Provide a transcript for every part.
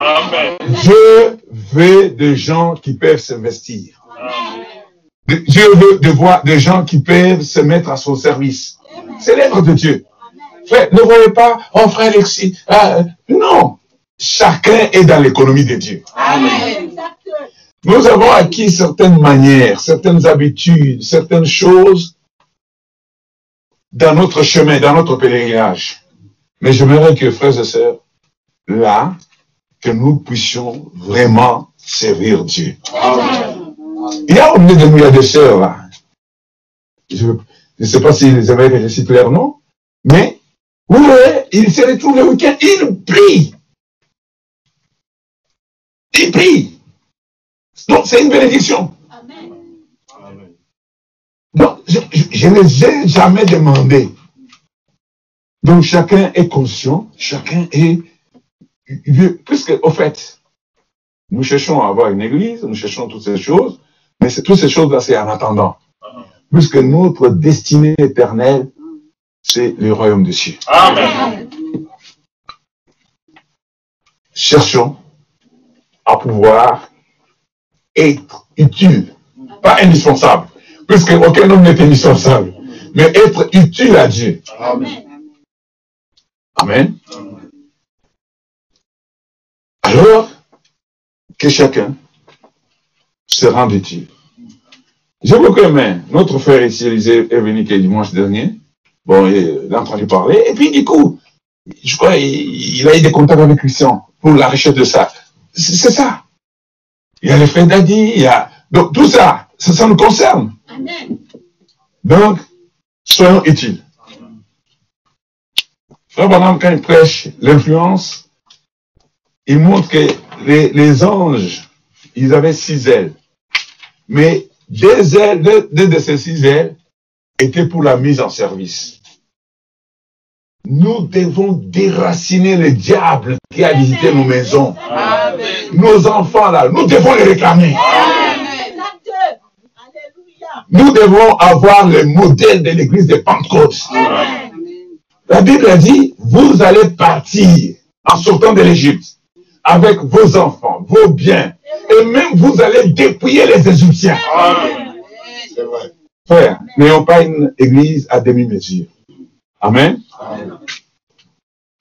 Dieu veut des gens qui peuvent s'investir. Dieu veut de voir des gens qui peuvent se mettre à son service. C'est l'œuvre de Dieu. Frère, ne voyez pas, oh frère Alexis, ah, non. Chacun est dans l'économie de Dieu. Nous avons acquis certaines manières, certaines habitudes, certaines choses dans notre chemin, dans notre pèlerinage. Mais j'aimerais que, frères et sœurs, là, que nous puissions vraiment servir Dieu. Il y a au milieu de nous, il y a des sœurs là. Je ne sais pas si les que je nom, mais vous voyez, ils se retrouvent le week-end, ils prient. Ils prient. Donc c'est une bénédiction. Donc, je, je ne les ai jamais demandé. Donc chacun est conscient, chacun est puisque, au fait, nous cherchons à avoir une église, nous cherchons toutes ces choses, mais toutes ces choses-là, c'est en attendant. Puisque notre destinée éternelle, c'est le royaume des cieux. Amen. Cherchons à pouvoir être utile, pas indispensable, puisque aucun homme n'est indispensable, mais être utile à Dieu. Amen. Amen. Alors, que chacun se rende utile. J'ai beaucoup aimé. Notre frère ici, Élisée, est venu le dimanche dernier. Bon, il a entendu parler. Et puis, du coup, je crois, il, a eu des contacts avec Christian pour la recherche de ça. C'est ça. Il y a les frères d'Adi, il y a... Donc, tout ça, ça, nous concerne. Amen. Donc, soyons utiles. Frère Bonhomme, quand il prêche l'influence, il montre que les, anges, ils avaient six ailes. Mais deux ailes, deux, de ces six ailes étaient pour la mise en service. Nous devons déraciner le diable qui a visité nos maisons. Nos enfants là, nous devons les réclamer. Nous devons avoir le modèle de l'église de Pentecôte. La Bible a dit, vous allez partir en sortant de l'Égypte avec vos enfants, vos biens, et même vous allez dépouiller les Égyptiens. C'est vrai. Frère, n'ayons pas une église à demi-mesure. Amen.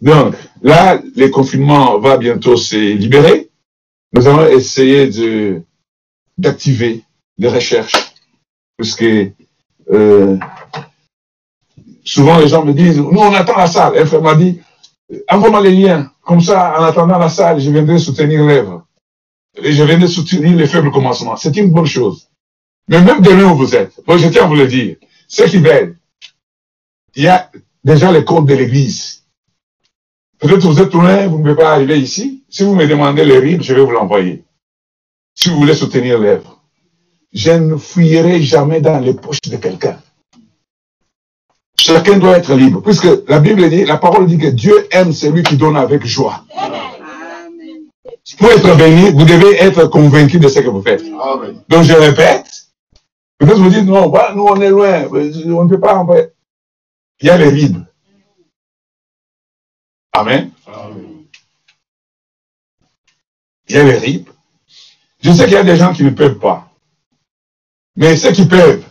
Donc, là, le confinement va bientôt se libérer. Nous allons essayer de d'activer les recherches. Puisque euh, souvent les gens me disent, nous on attend la salle. Un frère m'a dit, envoie-moi les liens. Comme ça, en attendant la salle, je viendrai soutenir l'œuvre. Et je viendrai soutenir les faibles commencements. C'est une bonne chose. Mais même demain où vous êtes, je tiens à vous le dire, ceux qui veulent, il y a déjà les comptes de l'église. Peut-être vous êtes loin, vous ne pouvez pas arriver ici. Si vous me demandez les rimes, je vais vous l'envoyer. Si vous voulez soutenir l'œuvre. Je ne fouillerai jamais dans les poches de quelqu'un. Chacun doit être libre. Puisque la Bible dit, la parole dit que Dieu aime celui qui donne avec joie. Pour être béni, vous devez être convaincu de ce que vous faites. Donc je répète, peut-être vous dites, non, nous on est loin, on ne peut pas envoyer. Il y a les rides. Amen. Il y a les rides. Je sais qu'il y a des gens qui ne peuvent pas. Mais ceux qui peuvent,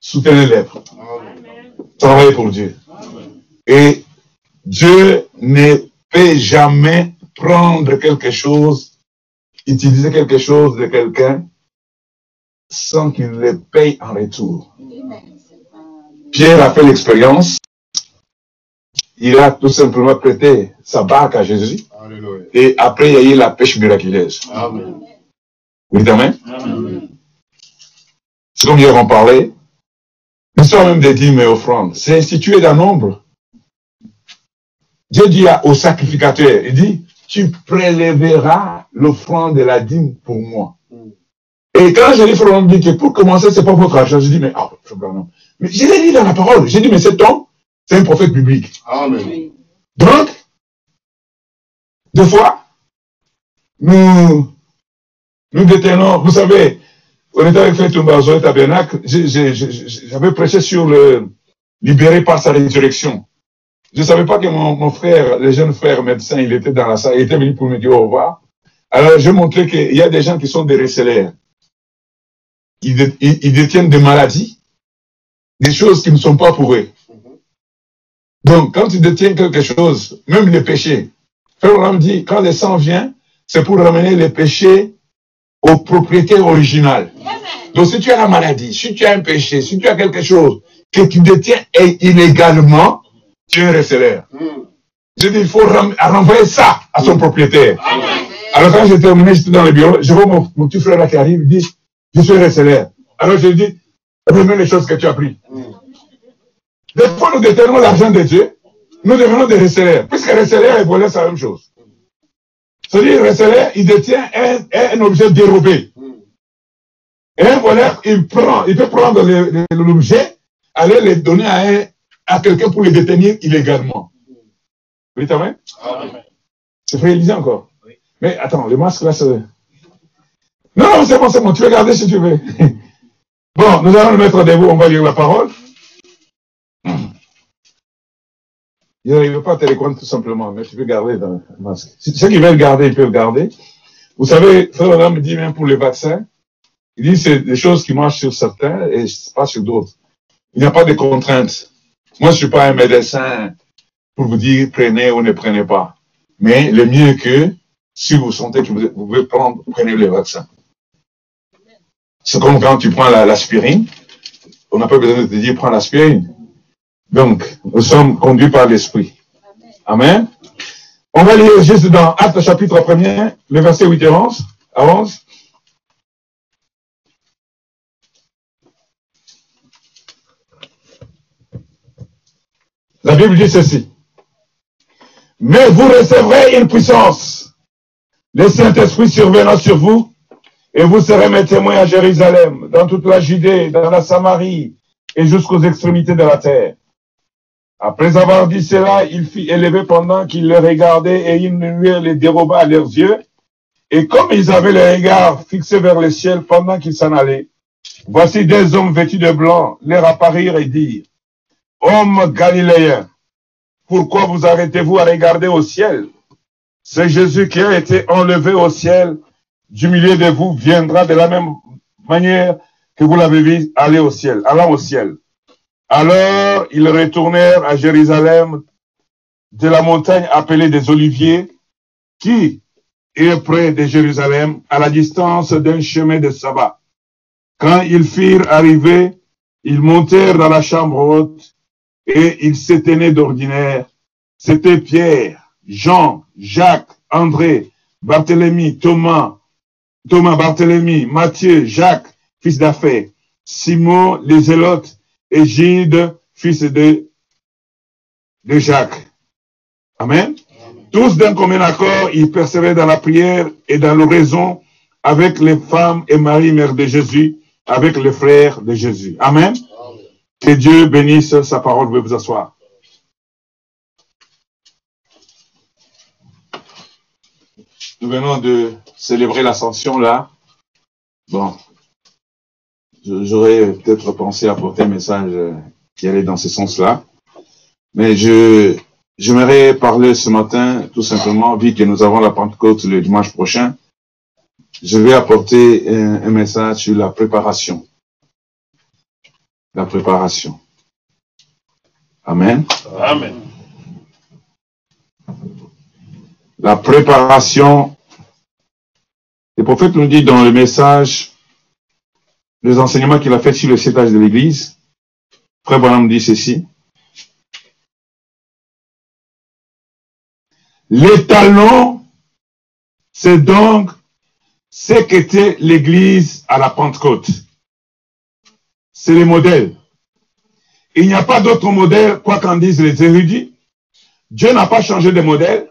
soutenez-les. Travaillez pour Dieu. Et Dieu ne peut jamais prendre quelque chose, utiliser quelque chose de quelqu'un sans qu'il le paye en retour. Pierre a fait l'expérience. Il a tout simplement prêté sa barque à Jésus. Et après, il y a eu la pêche miraculeuse. Amen. Oui, amen. C'est comme hier on parlait. L'histoire même des dîmes et offrandes, c'est institué d'un nombre. Dieu dit au sacrificateur, il dit, tu prélèveras l'offrande de la dîme pour moi. Et quand je dit que pour commencer, c'est pas votre argent, je dis, mais, ah, non. Mais je l'ai dit dans la parole. J'ai dit, mais cet homme, c'est un prophète public. Amen. Donc, deux fois, nous, nous détenons, vous savez, on était avec Frère Tumbazo et Tabernacle, j'avais prêché sur le libéré par sa résurrection. Je ne savais pas que mon, frère, le jeune frère médecin, il était dans la salle, il était venu pour me dire au revoir. Alors, je montrais qu'il y a des gens qui sont des récélaires. Ils, détiennent des maladies, des choses qui ne sont pas pour eux. Donc, quand tu détiens quelque chose, même les péchés, Frère me dit, quand le sang vient, c'est pour ramener les péchés au propriétaire original. Donc, si tu as la maladie, si tu as un péché, si tu as quelque chose que tu détiens illégalement, tu es un récélaire. Je dis, il faut renvoyer ça à son propriétaire. Alors quand j'ai terminé, j'étais dans le bureau, je vois mon, petit frère là qui arrive, il dit, je suis récélaire. Alors je lui dis, remets les choses que tu as prises. Des fois, nous déterminons l'argent de Dieu, nous devenons des récélaires. Puisque récélaire et voleur, c'est la même chose. C'est-à-dire, il détient un, un objet dérobé. Et un voleur, il prend, il peut prendre l'objet, aller le donner à, à quelqu'un pour le détenir illégalement. Oui, t'as vu? C'est Élisée encore. Mais attends, le masque là, c'est... Non, non, c'est bon, c'est bon, tu veux garder si tu veux. bon, nous allons le mettre debout, on va lire la parole. Il n'arrive pas à tout simplement, mais tu peux garder dans le masque. Ceux qui veulent garder, ils peuvent garder. Vous savez, Frère me dit même pour les vaccins, il dit c'est des choses qui marchent sur certains et pas sur d'autres. Il n'y a pas de contraintes. Moi, je suis pas un médecin pour vous dire prenez ou ne prenez pas. Mais le mieux que si vous sentez que vous, pouvez prendre, prenez le vaccin. C'est comme quand tu prends l'aspirine. on n'a pas besoin de te dire prends l'aspirine. Donc, nous sommes conduits par l'Esprit. Amen. On va lire juste dans Acte chapitre 1 le verset 8 et 11. À 11. La Bible dit ceci. Mais vous recevrez une puissance le Saint-Esprit survenant sur vous, et vous serez mes témoins à Jérusalem, dans toute la Judée, dans la Samarie, et jusqu'aux extrémités de la terre. Après avoir dit cela, il fit élever pendant qu'ils le regardaient, et une lumière les déroba à leurs yeux. Et comme ils avaient le regard fixé vers le ciel pendant qu'ils s'en allaient, voici des hommes vêtus de blanc leur apparirent et dirent, Hommes galiléens, pourquoi vous arrêtez-vous à regarder au ciel? C'est Jésus qui a été enlevé au ciel du milieu de vous viendra de la même manière que vous l'avez vu aller au ciel, allant au ciel. Alors ils retournèrent à Jérusalem de la montagne appelée des Oliviers, qui est près de Jérusalem, à la distance d'un chemin de sabbat. Quand ils firent arriver, ils montèrent dans la chambre haute et ils s'éteignaient d'ordinaire. C'était Pierre, Jean, Jacques, André, Barthélemy, Thomas, Thomas, Barthélemy, Matthieu, Jacques, fils d'affaires, Simon, les Zélotes, et Gide, fils de, de Jacques. Amen. Tous d'un commun accord, ils persévéraient dans la prière et dans l'oraison avec les femmes et Marie, mère de Jésus, avec les frères de Jésus. Amen. Que Dieu bénisse sa parole. Vous vous asseoir. Nous venons de célébrer l'ascension là. Bon, j'aurais peut-être pensé apporter un message euh, qui allait dans ce sens-là. Mais je, j'aimerais parler ce matin, tout simplement, vu que nous avons la Pentecôte le dimanche prochain, je vais apporter un, un message sur la préparation. La préparation. Amen. Amen la préparation. Le prophète nous dit dans le message, les enseignements qu'il a fait sur le cétage de l'Église, Frère Branham dit ceci. L'étalon, c'est donc ce qu'était l'Église à la Pentecôte. C'est le modèle. Il n'y a pas d'autre modèle, quoi qu'en disent les érudits. Dieu n'a pas changé de modèle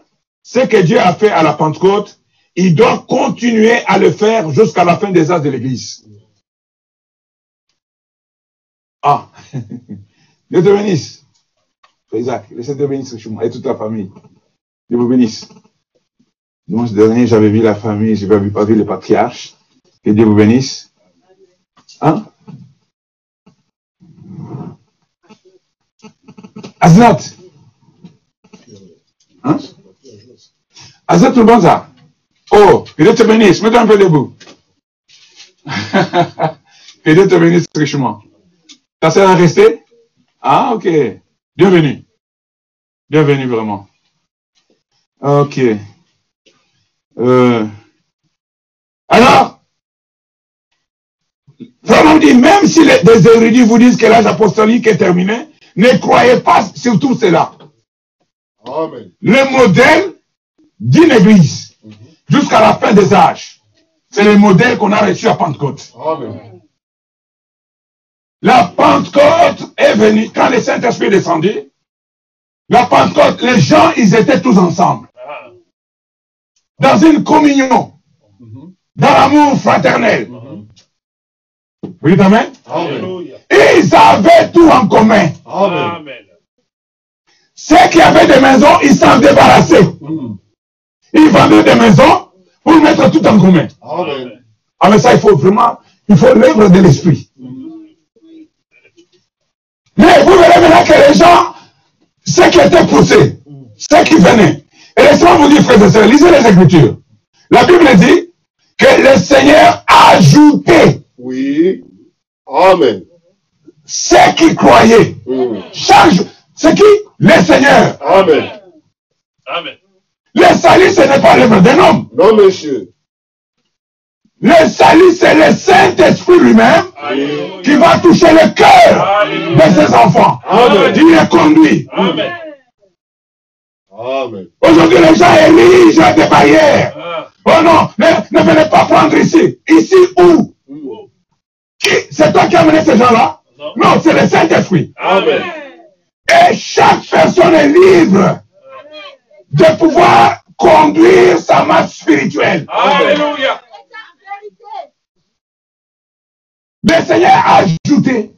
ce que Dieu a fait à la Pentecôte, il doit continuer à le faire jusqu'à la fin des âges de l'Église. Ah, Dieu te bénisse. Isaac, laissez te bénisse et toute la famille. Dieu vous bénisse. Dimanche dernier, j'avais vu la famille, je n'avais pas vu le patriarche. Que Dieu vous bénisse. Hein? Aznat, Hein? Bon ça? Oh, que Dieu te bénisse. Mets-toi un peu debout. que Dieu te bénisse richement. Ça sert à rester? Ah, ok. Bienvenue. Bienvenue vraiment. Ok. Euh. Alors, vraiment dit, même si les, des érudits vous disent que l'âge apostolique est terminé, ne croyez pas sur tout cela. Amen. Le modèle d'une église jusqu'à la fin des âges, c'est le modèle qu'on a reçu à Pentecôte. Amen. La Pentecôte est venue, quand le Saint-Esprit est descendu, la Pentecôte, les gens, ils étaient tous ensemble. Dans une communion, dans l'amour fraternel. Oui, amen? Amen. Alléluia. Ils avaient tout en commun. Amen. Amen. Ceux qui avaient des maisons, ils s'en débarrassaient. Mhm. Ils vendaient des maisons pour mettre tout en commun. Amen. Ah, mais ça, il faut vraiment, il faut l'œuvre de l'esprit. Mais vous verrez maintenant que les gens, ceux qui étaient poussés, ceux qui venaient, et laissez-moi vous dire, frères et sœurs, lisez les Écritures. La Bible dit que le Seigneur a ajouté Oui. Amen. ceux qui croyaient. Chaque jour, c'est qui? Le Seigneur. Amen. Amen. Le salut, ce n'est pas l'œuvre d'un homme. Non, monsieur. Le salut, c'est le Saint-Esprit lui-même qui va toucher le cœur de ses enfants. Amen. Il les conduit. Amen. Amen. Aujourd'hui, les gens érigent des barrières. Ah. Oh non, ne, ne venez pas prendre ici. Ici où? Qui? C'est toi qui as amené ces gens-là? Non. Non, c'est le Saint-Esprit. Amen. Et chaque personne est libre de pouvoir conduire sa marche spirituelle. Alléluia. Le Seigneur a ajouté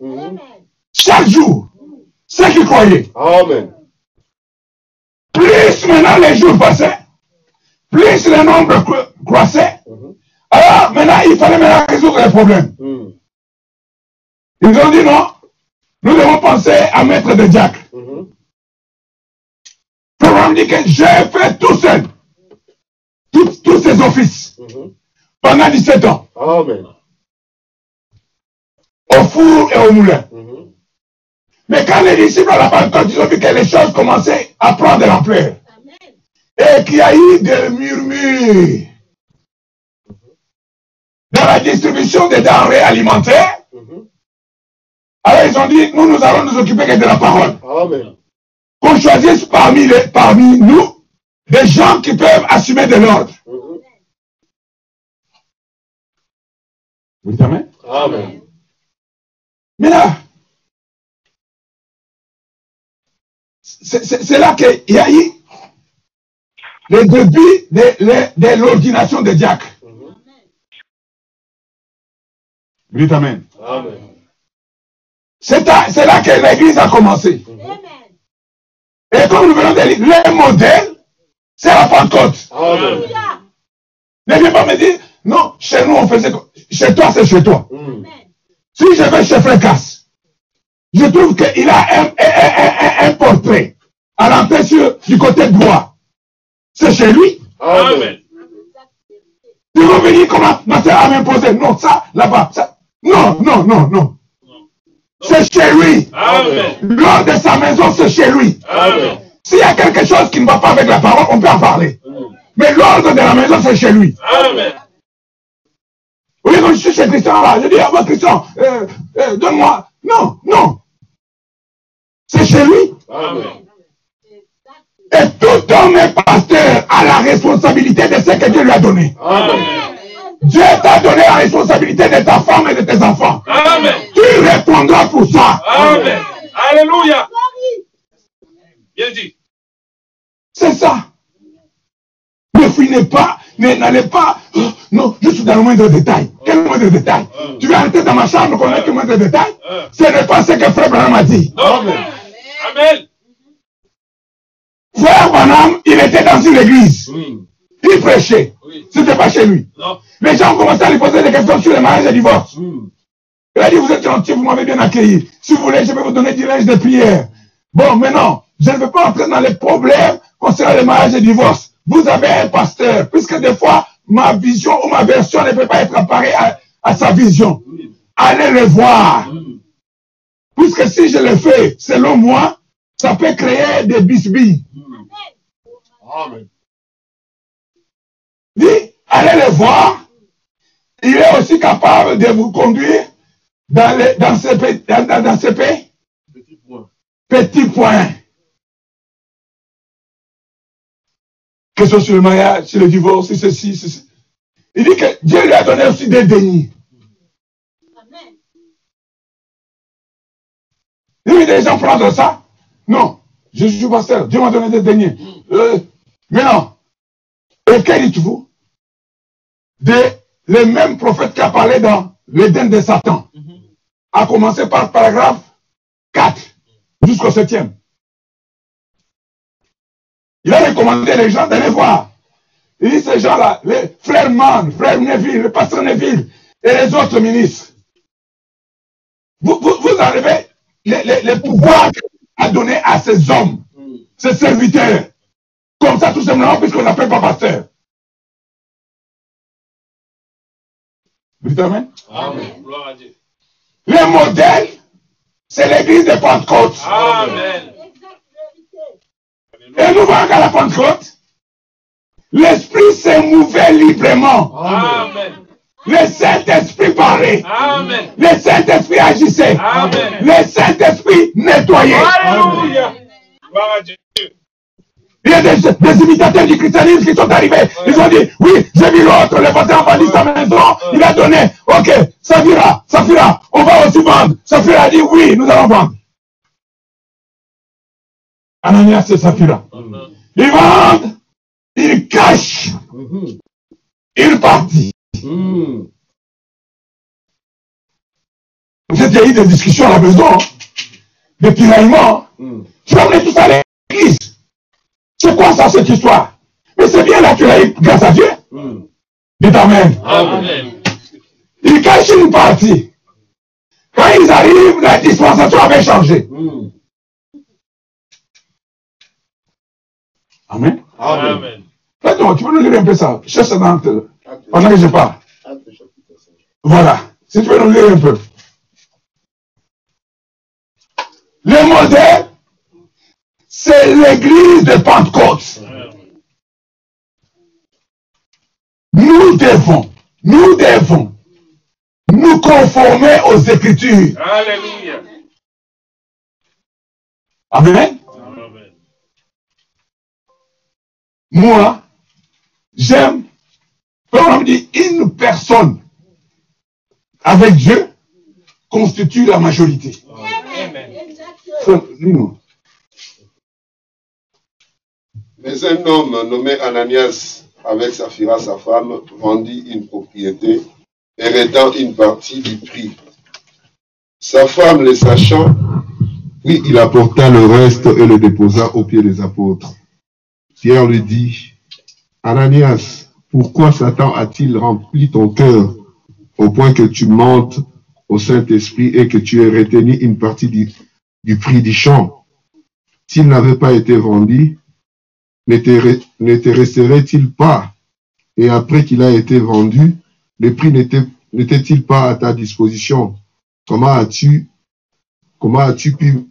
chaque jour ceux qui croyaient. Amen. Plus maintenant les jours passaient, plus le nombre cro- croissait. Mhm. Alors maintenant, il fallait maintenant résoudre les problèmes. Mhm. Ils ont dit non, nous devons penser à mettre des diacres. Mhm. Abraham dit que j'ai fait tout seul tous, ces offices Mhm. pendant 17 ans, Amen. Au four et au moulin. Mhm. Mais quand les disciples à la Pentecôte, ils ont vu que les choses commençaient à prendre de l'ampleur et qu'il y a eu des murmures dans la distribution des denrées alimentaires, Mhm. alors ils ont dit, nous, nous allons nous occuper que de la parole. Qu'on choisisse parmi, les, parmi nous des gens qui peuvent assumer de l'ordre. Mhm. Vous dites Amen? Amen. Mais là, c'est là qu'il y a eu le début de, de- de l'ordination des diacres. Vous dites Amen. Amen. C'est là que l'église a commencé. Et comme nous venons de lire, le modèle, c'est la Pentecôte. Amen. Ne viens pas me dire, non, chez nous on faisait Chez toi, c'est chez toi. Mhm. Si je vais chez Frécasse, je trouve qu'il a un, un- un- un- portrait à l'entrée du côté droit. C'est chez lui. Amen. Tu vas venir comment ma soeur a m'imposé. Non, ça, là-bas. ça. Non, non, non, non. C'est chez lui. Amen. Lors de sa maison, c'est chez lui. Amen. S'il y a quelque chose qui ne va pas avec la parole, on peut en parler. Mais l'ordre de la maison, c'est chez lui. Amen. Oui, quand je suis chez Christian là, je dis, ah bah Christian, euh, euh, donne-moi. Non, non. C'est chez lui. Amen. Et tout homme est pasteur a la responsabilité de ce que Dieu lui a donné. Amen. Dieu t'a donné la responsabilité de ta femme et de tes enfants. Amen. Tu répondras pour ça. Amen. Alléluia. Bien dit. C'est ça. Ne fouinez pas, ne- n'allez pas. oh, non, je suis dans le moindre détail. Quel moindre détail? Tu vas arrêter dans ma chambre qu'on ait que moindre détail? Ce n'est pas ce que Frère Branham a dit. Amen. Amen. Frère Branham, il était dans une église. Il prêchait. Oui. C'était pas chez lui. Non. Les gens ont commencé à lui poser des questions sur le mariage et le divorce. Mhm. Il a dit, vous êtes gentil, vous m'avez bien accueilli. Si vous voulez, je vais vous donner du linge de prière. Bon, maintenant, je ne veux pas entrer dans les problèmes concernant le mariage et le divorce, vous avez un pasteur, puisque des fois, ma vision ou ma version ne peut pas être pareille à, à sa vision. Allez le voir. Puisque si je le fais selon moi, ça peut créer des bisbilles. Amen. Dit, allez le voir. Il est aussi capable de vous conduire dans, les, dans, pe- Petit point. petits points. Question sur le mariage, sur le divorce, sur ceci, ceci. Il dit que Dieu lui a donné aussi des dénis. Il dit, les gens prendre ça. Non, je suis pasteur, Dieu m'a donné des deniers. Euh, mais non. Et que dites-vous de le même prophète qui a parlé dans l'Éden de Satan, a commencé par le paragraphe 4 jusqu'au 7e. Il a recommandé les gens d'aller voir. Il dit ces gens-là, les frères Mann, frère Neville, le pasteur Neville et les autres ministres, vous, vous, vous enlevez les, les, les pouvoirs à donner à ces hommes, ces serviteurs. Comme ça, tout simplement, puisqu'on n'appelle pas pasteur. Vous dites Amen? Amen. Gloire à Dieu. Le modèle, c'est l'église de Pentecôte. Amen. Et nous voyons qu'à la Pentecôte, l'Esprit s'est mouvé librement. Amen. Le Saint-Esprit parlait. Amen. Le Saint-Esprit agissait. Amen. Le Saint-Esprit nettoyait. Alléluia. Gloire à Dieu. Il y a des, des imitateurs du christianisme qui sont arrivés. Ils ont dit, oui, j'ai vu l'autre, le voisin a vendu sa maison, il a donné. Ok, ça fera, ça fera. On va aussi vendre. Saphira a dit, oui, nous allons vendre. Ananias et Saphira. Ils vendent, ils cachent, Mhm. ils partent. Mhm. Vous avez eu des discussions à la maison, hein, des tiraillements. Mhm. Tu vas amener tout ça à l'église. C'est quoi ça, cette histoire? Mais c'est bien là, tu l'as eu grâce à Dieu. Dites Amen. Amen. Ils cachent une partie. Quand ils arrivent, la dispensation avait changé. Amen? Amen. Tu peux nous lire un peu ça? Cherche ça dans le- pendant que je parle. Acte chapitre 5. Voilà. Si tu peux nous lire un peu. Le modèle, c'est l'église de Pentecôte. Nous devons, nous devons nous conformer aux Écritures. Alléluia. Amen. Amen? Moi, j'aime, comme on dit, une personne avec Dieu constitue la majorité. Amen. Mais un homme nommé Ananias, avec Saphira, sa femme, vendit une propriété, héritant une partie du prix. Sa femme, le sachant, puis il apporta le reste et le déposa aux pieds des apôtres. Pierre lui dit, Ananias, pourquoi Satan a-t-il rempli ton cœur au point que tu mentes au Saint-Esprit et que tu aies retenu une partie du, prix du champ? S'il n'avait pas été vendu, ne te resterait-il pas? Et après qu'il a été vendu, le prix n'était- n'était-il pas à ta disposition? Comment as-tu comment as-tu pu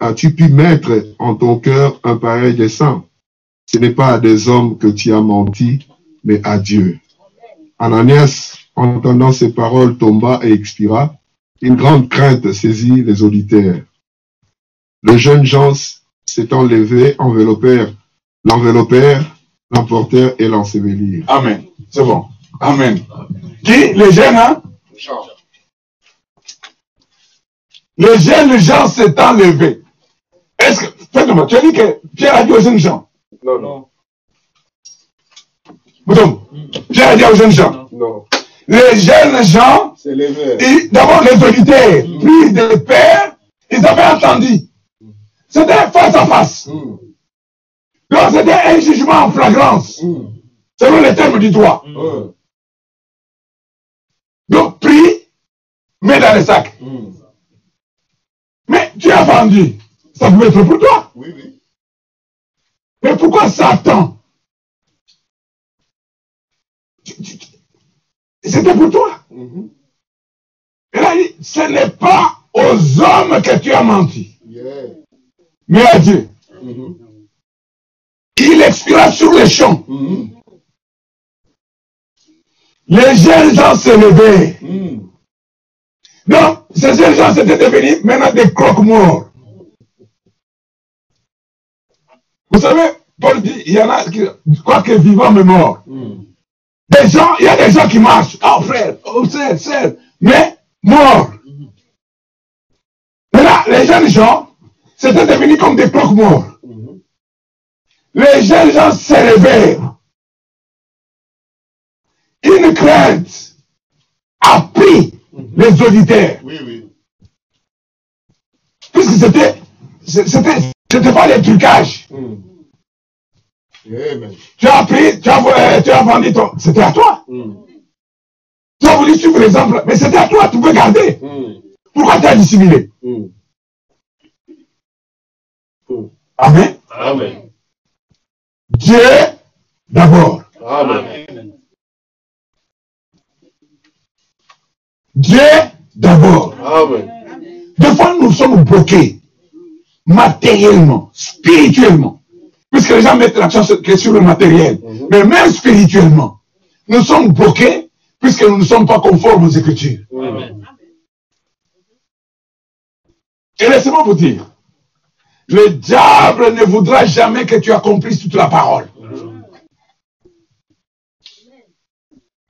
as-tu pu mettre en ton cœur un pareil dessein? Ce n'est pas à des hommes que tu as menti, mais à Dieu. Ananias, entendant ces paroles, tomba et expira. Une grande crainte saisit les auditeurs. Les jeunes gens s'étant levés, enveloppèrent l'enveloppèrent, l'emportèrent et l'ensevelirent. Amen. C'est bon. Amen. Qui? Les jeunes, hein? Les jeunes gens s'étant levés. Est-ce que, faites-moi, tu as dit que Pierre a dit aux jeunes gens. Non, non, Pierre a dit aux jeunes gens. non. Les jeunes gens, d'abord les auditeurs, puis des pères, ils avaient entendu. C'était face à face. Mm, Donc c'était un jugement en flagrance, mm, selon les termes du droit. mm, Donc pris, mets dans le sac. mm. Mais tu as vendu. Ça pouvait être pour toi. Oui, oui. Mais pourquoi Satan? C'était pour toi. Mhm. Et là, il dit, ce n'est pas aux hommes que tu as menti, Yeah. mais à Dieu. Mhm. Il expira sur les champs. Mhm. Les jeunes gens se levaient. Donc, ces jeunes gens étaient devenus maintenant des croque-morts. Vous savez, Paul dit, il y en a qui croient que vivant mais mort. Mhm. Des gens, il y a des gens qui marchent. Oh frère, oh frère, frère, mais morts. Mais là, les jeunes gens, c'était devenu comme des croque-morts. Mhm. Les jeunes gens se réveillent. Une crainte a pris les auditeurs. Oui, oui. Puisque c'était, c'était, c'était pas des trucages. Amen. Tu as pris, tu as, euh, tu as vendu ton, c'était à toi. Mhm. Tu as voulu suivre l'exemple, mais c'était à toi, tu peux garder. Mhm. Pourquoi tu as dissimulé? Amen. Amen. Dieu d'abord. Amen. Dieu d'abord. Amen. Des fois, nous sommes bloqués matériellement, spirituellement. Puisque les gens mettent l'accent sur, que sur le matériel. Mhm. Mais même spirituellement, nous sommes bloqués puisque nous ne sommes pas conformes aux Écritures. Et laissez-moi vous dire, le diable ne voudra jamais que tu accomplisses toute la parole.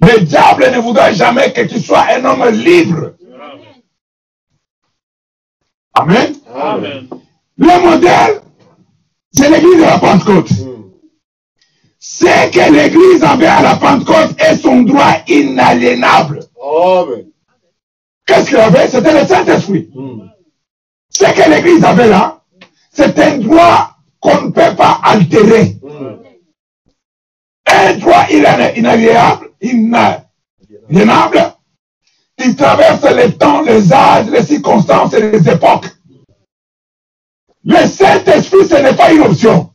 Le diable ne voudra jamais que tu sois un homme libre. Amen. Amen. Le modèle, c'est l'église de la Pentecôte. Mhm. Ce que l'église avait à la Pentecôte est son droit inaliénable. Qu'est-ce qu'il avait? C'était le Saint-Esprit. Mhm. Ce que l'église avait là, c'est un droit qu'on ne peut pas altérer. Mhm. Un droit inali- inaliénable, inaliénable, qui traverse les temps, les âges, les circonstances et les époques. Le Saint-Esprit, ce n'est pas une option.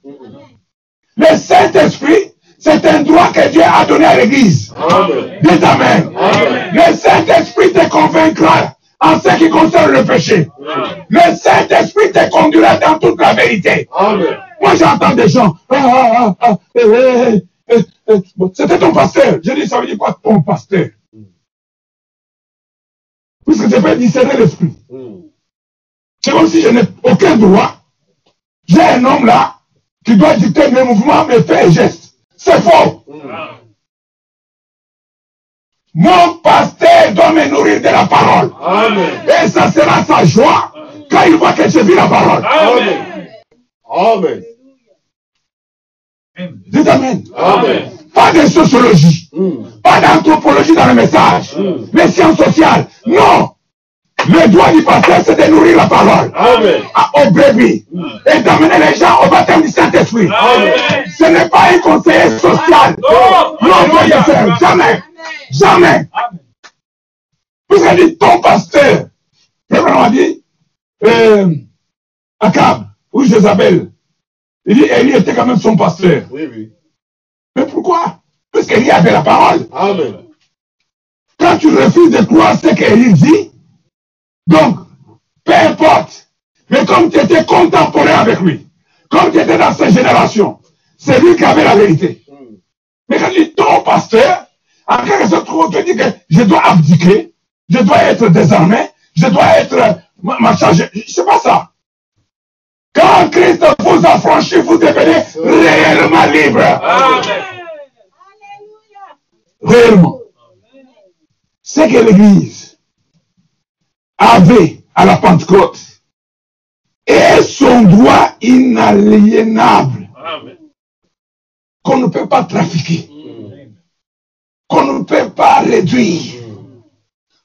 Le Saint-Esprit, c'est un droit que Dieu a donné à l'Église. Amen. Dites Amen. Amen. Le Saint-Esprit te convaincra en ce qui concerne le péché. Le Saint-Esprit te conduira dans toute la vérité. Amen. Moi, j'entends des gens. Ah, ah, ah, eh, eh, eh, eh, C'était ton pasteur. Je dis, ça veut dire quoi ton pasteur? Puisque je peux discerner l'esprit. Mhm. C'est comme si je n'ai aucun droit. J'ai un homme là qui doit dicter mes mouvements, mes faits et gestes. C'est faux. Mon pasteur doit me nourrir de la parole. Amen. Et ça sera sa joie quand il voit que je vis la parole. Amen. Amen. Dites Amen. Amen. Pas de sociologie. Mhm. Pas d'anthropologie dans le message. Mm. Les sciences sociales. Non. Le droit du pasteur, c'est de nourrir la parole. Amen. À- Au brebis. Et d'amener les gens au baptême du Saint-Esprit. Amen. Ce n'est pas un conseiller social. Non. Non, sœur, jamais. Jamais. Amen. Puisqu'il dit ton pasteur. A dit, euh, Akab, ou Jézabel. Il dit, Élie était quand même son pasteur. Oui, oui. Mais pourquoi? Puisqu'Élie avait la parole. Amen. Quand tu refuses de croire ce qu'Élie dit, donc, peu importe. Mais comme tu étais contemporain avec lui, comme tu étais dans sa génération, c'est lui qui avait la vérité. Mais quand il dit ton pasteur, en quelque sorte, on te dit que je dois abdiquer, je dois être désarmé, je dois être euh, ma- machin. je- C'est pas ça. Quand Christ vous a franchi, vous devenez réellement libre. Amen. Réellement. C'est que l'Église avait à la Pentecôte et son droit inaliénable qu'on ne peut pas trafiquer, qu'on ne peut pas réduire,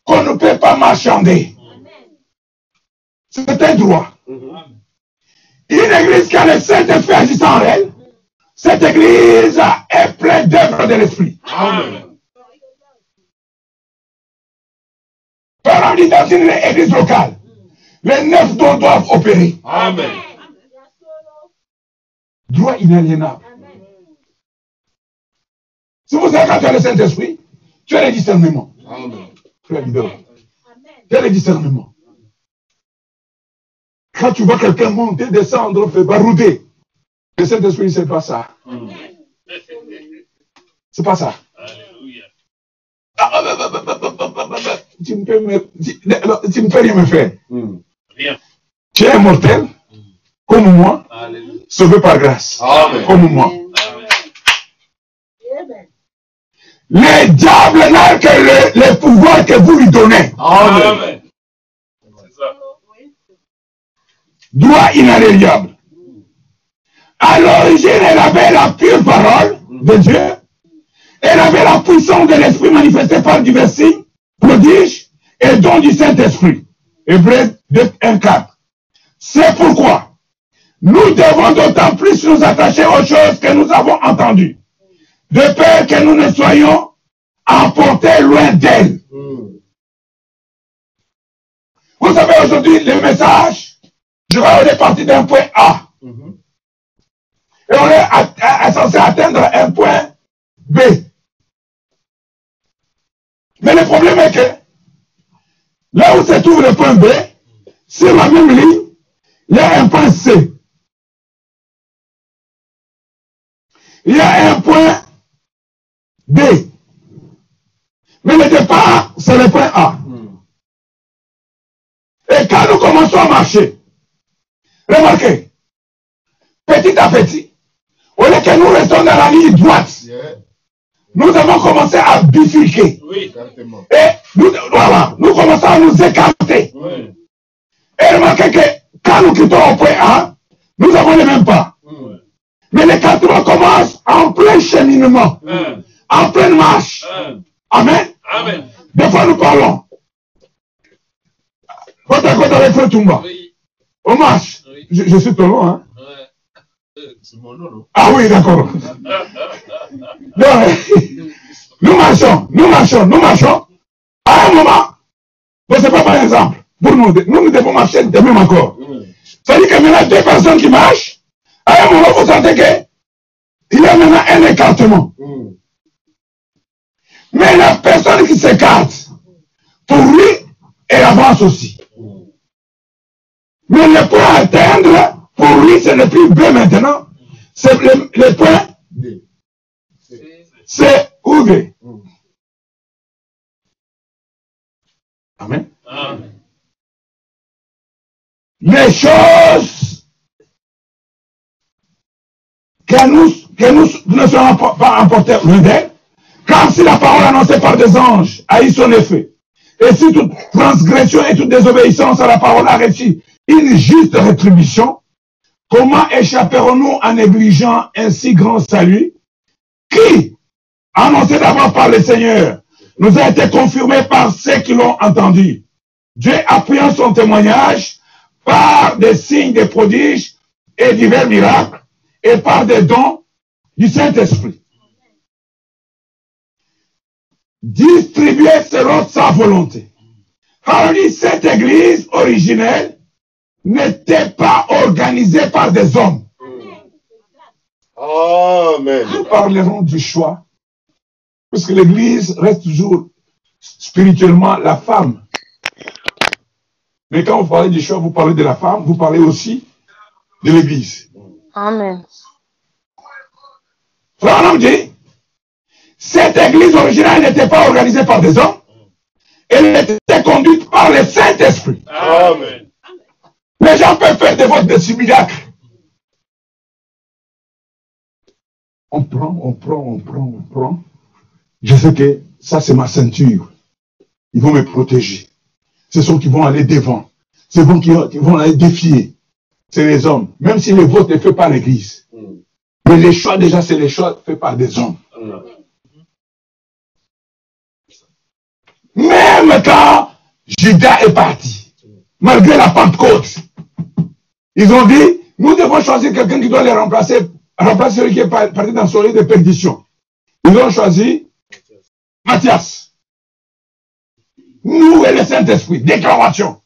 qu'on ne peut pas marchander. C'est un droit. Une église qui a le Saint-Esprit agissant en elle, cette église est pleine d'œuvres de l'Esprit. Amen. Par exemple, dit dans une église locale, les neuf dons doivent opérer. Amen. Droit inaliénable. Si vous savez quand tu as le Saint-Esprit, tu as le discernement. Amen. Tu as le discernement. Quand tu vois quelqu'un monter, descendre, faire barouder, le Saint-Esprit, c'est pas ça. C'est pas ça. Tu ne peux me, tu, tu ne peux rien me faire. Mm. Rien. Tu es mortel, comme moi, Alléluia. sauvé par grâce, Amen. comme moi. Amen. Le diable n'a que le, le pouvoir que vous lui donnez. Amen. Ça. Droit inaliénable. À l'origine, elle avait la pure parole de Dieu. Elle avait la puissance de l'Esprit manifestée par divers signes, prodiges et dons du Saint-Esprit. Hébreu 2, 1, 4. C'est pourquoi nous devons d'autant plus nous attacher aux choses que nous avons entendues, de peur que nous ne soyons emportés loin d'elles. Mm. Vous savez, aujourd'hui, le message, je vais aller partir d'un point A. Mhm. Et on est censé atteindre un point B. Mais le problème est que là où se trouve le point B, sur la même ligne, il y a un point C. Il y a un point D. Mais le départ, c'est le point A. Et quand nous commençons à marcher, remarquez, petit à petit, au lieu que nous restons dans la ligne droite. Nous avons commencé à bifurquer. Oui. Exactement. Et nous, voilà, nous commençons à nous écarter. Oui. Et remarquez que quand nous quittons au point A, nous avons les mêmes pas. Mm. Mais l'écartement commence en plein cheminement, en pleine marche. Amen. Amen. Des fois, nous parlons. À côte avec Frère Toumba. Oui. On marche. Oui. Je, je suis ton nom, hein. Ouais. Euh, C'est mon nom, non? Ah oui, d'accord. Nous marchons, nous marchons, nous marchons. À un moment, bon, c'est pas par exemple. Nous, nous, devons marcher de même encore. C'est-à-dire que maintenant, deux personnes qui marchent, à un moment, vous sentez que il y a maintenant un écartement. Mais la personne qui s'écarte, pour lui, elle avance aussi. Mais le point à atteindre, lui, c'est le plus B maintenant. C'est le, le point, D. c'est. Mm. Amen. Amen. les choses que nous, que nous ne serons pas pas emportés loin d'elles, car si la parole annoncée par des anges a eu son effet, et si toute transgression et toute désobéissance à la parole a reçu une juste rétribution, comment échapperons-nous en négligeant un si grand salut? Qui, annoncé d'abord par le Seigneur, nous a été confirmé par ceux qui l'ont entendu? Dieu appuyant son témoignage par des signes, des prodiges et divers miracles et par des dons du Saint-Esprit. Distribués selon sa volonté. Dit, cette église originelle n'était pas organisée par des hommes. Amen. Nous parlerons du choix. Parce que l'église reste toujours spirituellement la femme. Mais quand vous parlez du choix, vous parlez de la femme, vous parlez aussi de l'église. Amen. Frère dit, cette église originale n'était pas organisée par des hommes, elle était conduite par le Saint-Esprit. Amen. Les gens peuvent faire des votes de simulacres. On prend, on prend, on prend, on prend. Je sais que ça, c'est ma ceinture. Ils vont me protéger. Ce sont qui vont aller devant. C'est vont qui qui vont aller défier. C'est les hommes. Même si le vote est fait par l'église. Mais les choix, déjà, c'est les choix faits par des hommes. Mm. Même quand Judas est parti, malgré la Pentecôte, ils ont dit, nous devons choisir quelqu'un qui doit les remplacer, remplacer celui qui est par- parti dans son lit de perdition. Ils ont choisi Matthias. Nous et le Saint-Esprit. Déclaration.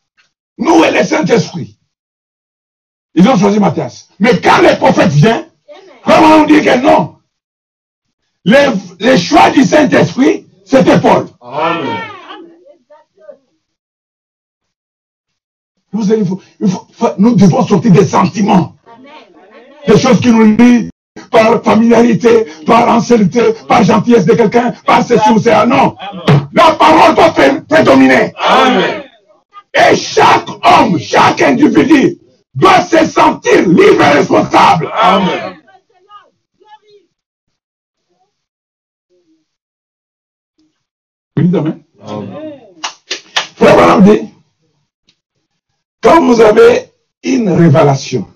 Nous et le Saint-Esprit. Ils ont choisi Matthias. Mais quand le prophète vient, Comment on dit que non les, les choix du Saint-Esprit, c'était Paul. Vous allez, il faut- il faut- faut- nous devons sortir des sentiments, des choses qui nous lient par familiarité, par ancienneté, par gentillesse de quelqu'un, par ceci ou cela. Non. La parole doit pré- prédominer. Amen. Et chaque homme, chaque individu doit se sentir libre et responsable. Amen. Amen. Amen. Frère Branham dit, quand vous avez une révélation,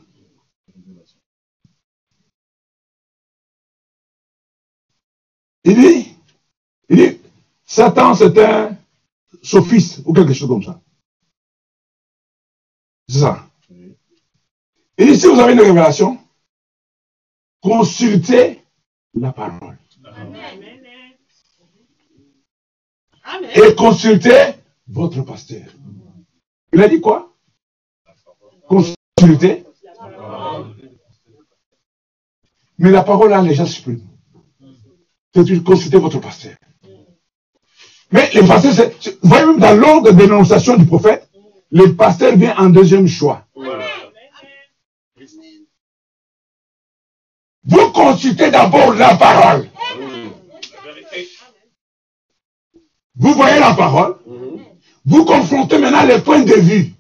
il dit, il dit, Satan c'est un sophiste ou quelque chose comme ça. C'est ça. Il dit, si vous avez une révélation, consultez la parole. Et consultez votre pasteur. Il a dit quoi? Mais la parole a déjà supprimé. C'est de consulter votre pasteur. Mais le pasteur, c'est- c'est- vous voyez même dans l'ordre de dénonciation du prophète, le pasteur vient en deuxième choix. Vous consultez d'abord la parole. Vous voyez la parole. Vous confrontez maintenant les points de vue.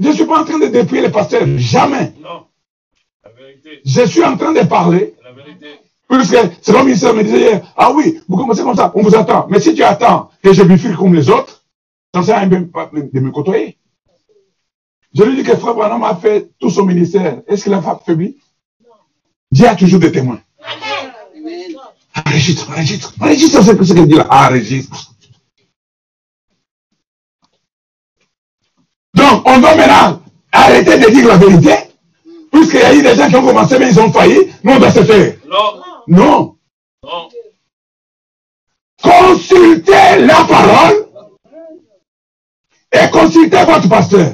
Je ne suis pas en train de dépouiller les pasteurs. Jamais. Non. La vérité. Je suis en train de parler. La vérité. Puisque c'est comme ministère me disait hier, ah oui, vous commencez comme ça, on vous attend. Mais si tu attends que je bifurque comme les autres, ça sert à rien de me- de me côtoyer. Je lui dis que Frère Branham a fait tout son ministère. Est-ce qu'il a faibli? Dieu a toujours des témoins. Enregistre, enregistre, enregistre ce que dit là. Enregistre. Donc, on doit maintenant arrêter de dire la vérité, puisqu'il y a eu des gens qui ont commencé, mais ils ont failli. Nous, on doit se faire. Non. Non. Non. Consultez la parole et consultez votre pasteur.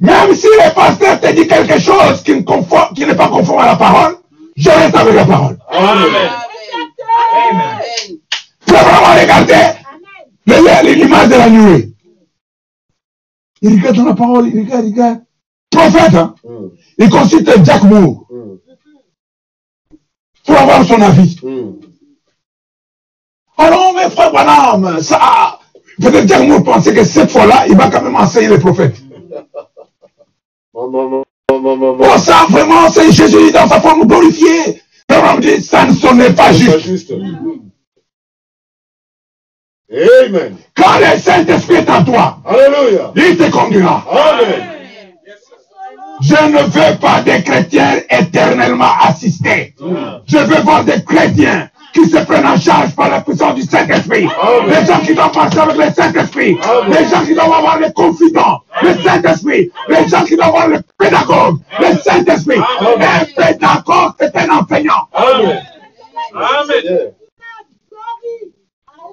Même si le pasteur te dit quelque chose qui ne qui n'est pas conforme à la parole, je reste avec la parole. Amen. Tu vas vraiment regarder l'image de la nuée. Il regarde dans la parole, il regarde, il regarde. Prophète, hein? Mhm. il consulte Jack Moore Mhm. pour avoir son avis. Mhm. Ah non, mais frère Branham, ça, peut-être Jack Moore pensait que cette fois-là, il va quand même enseigner les prophètes. Maman. Bon, ça, vraiment, c'est Jésus dans sa forme glorifiée. Dit, ça ne sonnait pas Pas juste. Amen. Quand le Saint-Esprit est en toi, Alléluia. il te conduira. Amen. Je ne veux pas des chrétiens éternellement assistés. Je veux voir des chrétiens qui se prennent en charge par la puissance du Saint-Esprit. Les gens qui doivent marcher avec le Saint-Esprit. Les gens qui doivent avoir le confident. Le Saint-Esprit. Les gens qui doivent avoir le pédagogue. Le Saint-Esprit. Un pédagogue, c'est un enseignant. Amen. Amen.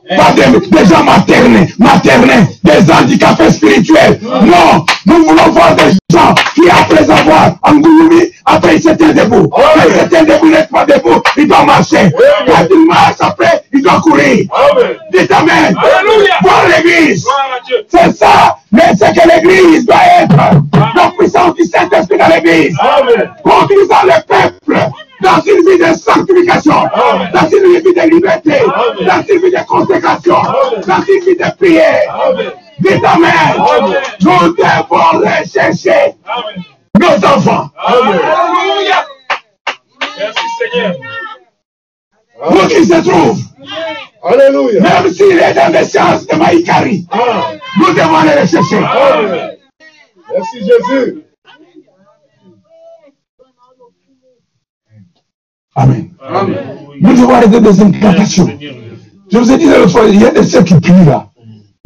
Pas des, des gens maternés, maternés, des handicapés spirituels. Non, nous voulons voir des gens qui, après avoir engouloumi, après ils se tiennent debout. Quand ils se tiennent debout, ils ne pas debout, ils doivent marcher. Quand ils marchent, après, ils doivent courir. Dites Amen. Voir l'église. C'est ça, mais c'est que l'église doit être la puissance du Saint-Esprit dans l'église. Conduisant le peuple dans une vie de sanctification, Amen. dans une vie de liberté, Amen. dans une vie de consécration, Amen. dans une vie de prière. Amen. Dites Amen. Amen. Nous devons rechercher Amen. nos enfants. Amen. Alléluia. Merci Seigneur. Où qu'ils se trouvent, Alléluia. même s'il est dans les sciences de Maïkari, Ah. nous devons les rechercher. Amen. Merci Jésus. Amen. Amen. Nous devons arrêter des incantations. Seigneur. Je vous ai dit l'autre fois, il y a des cieux qui prient là.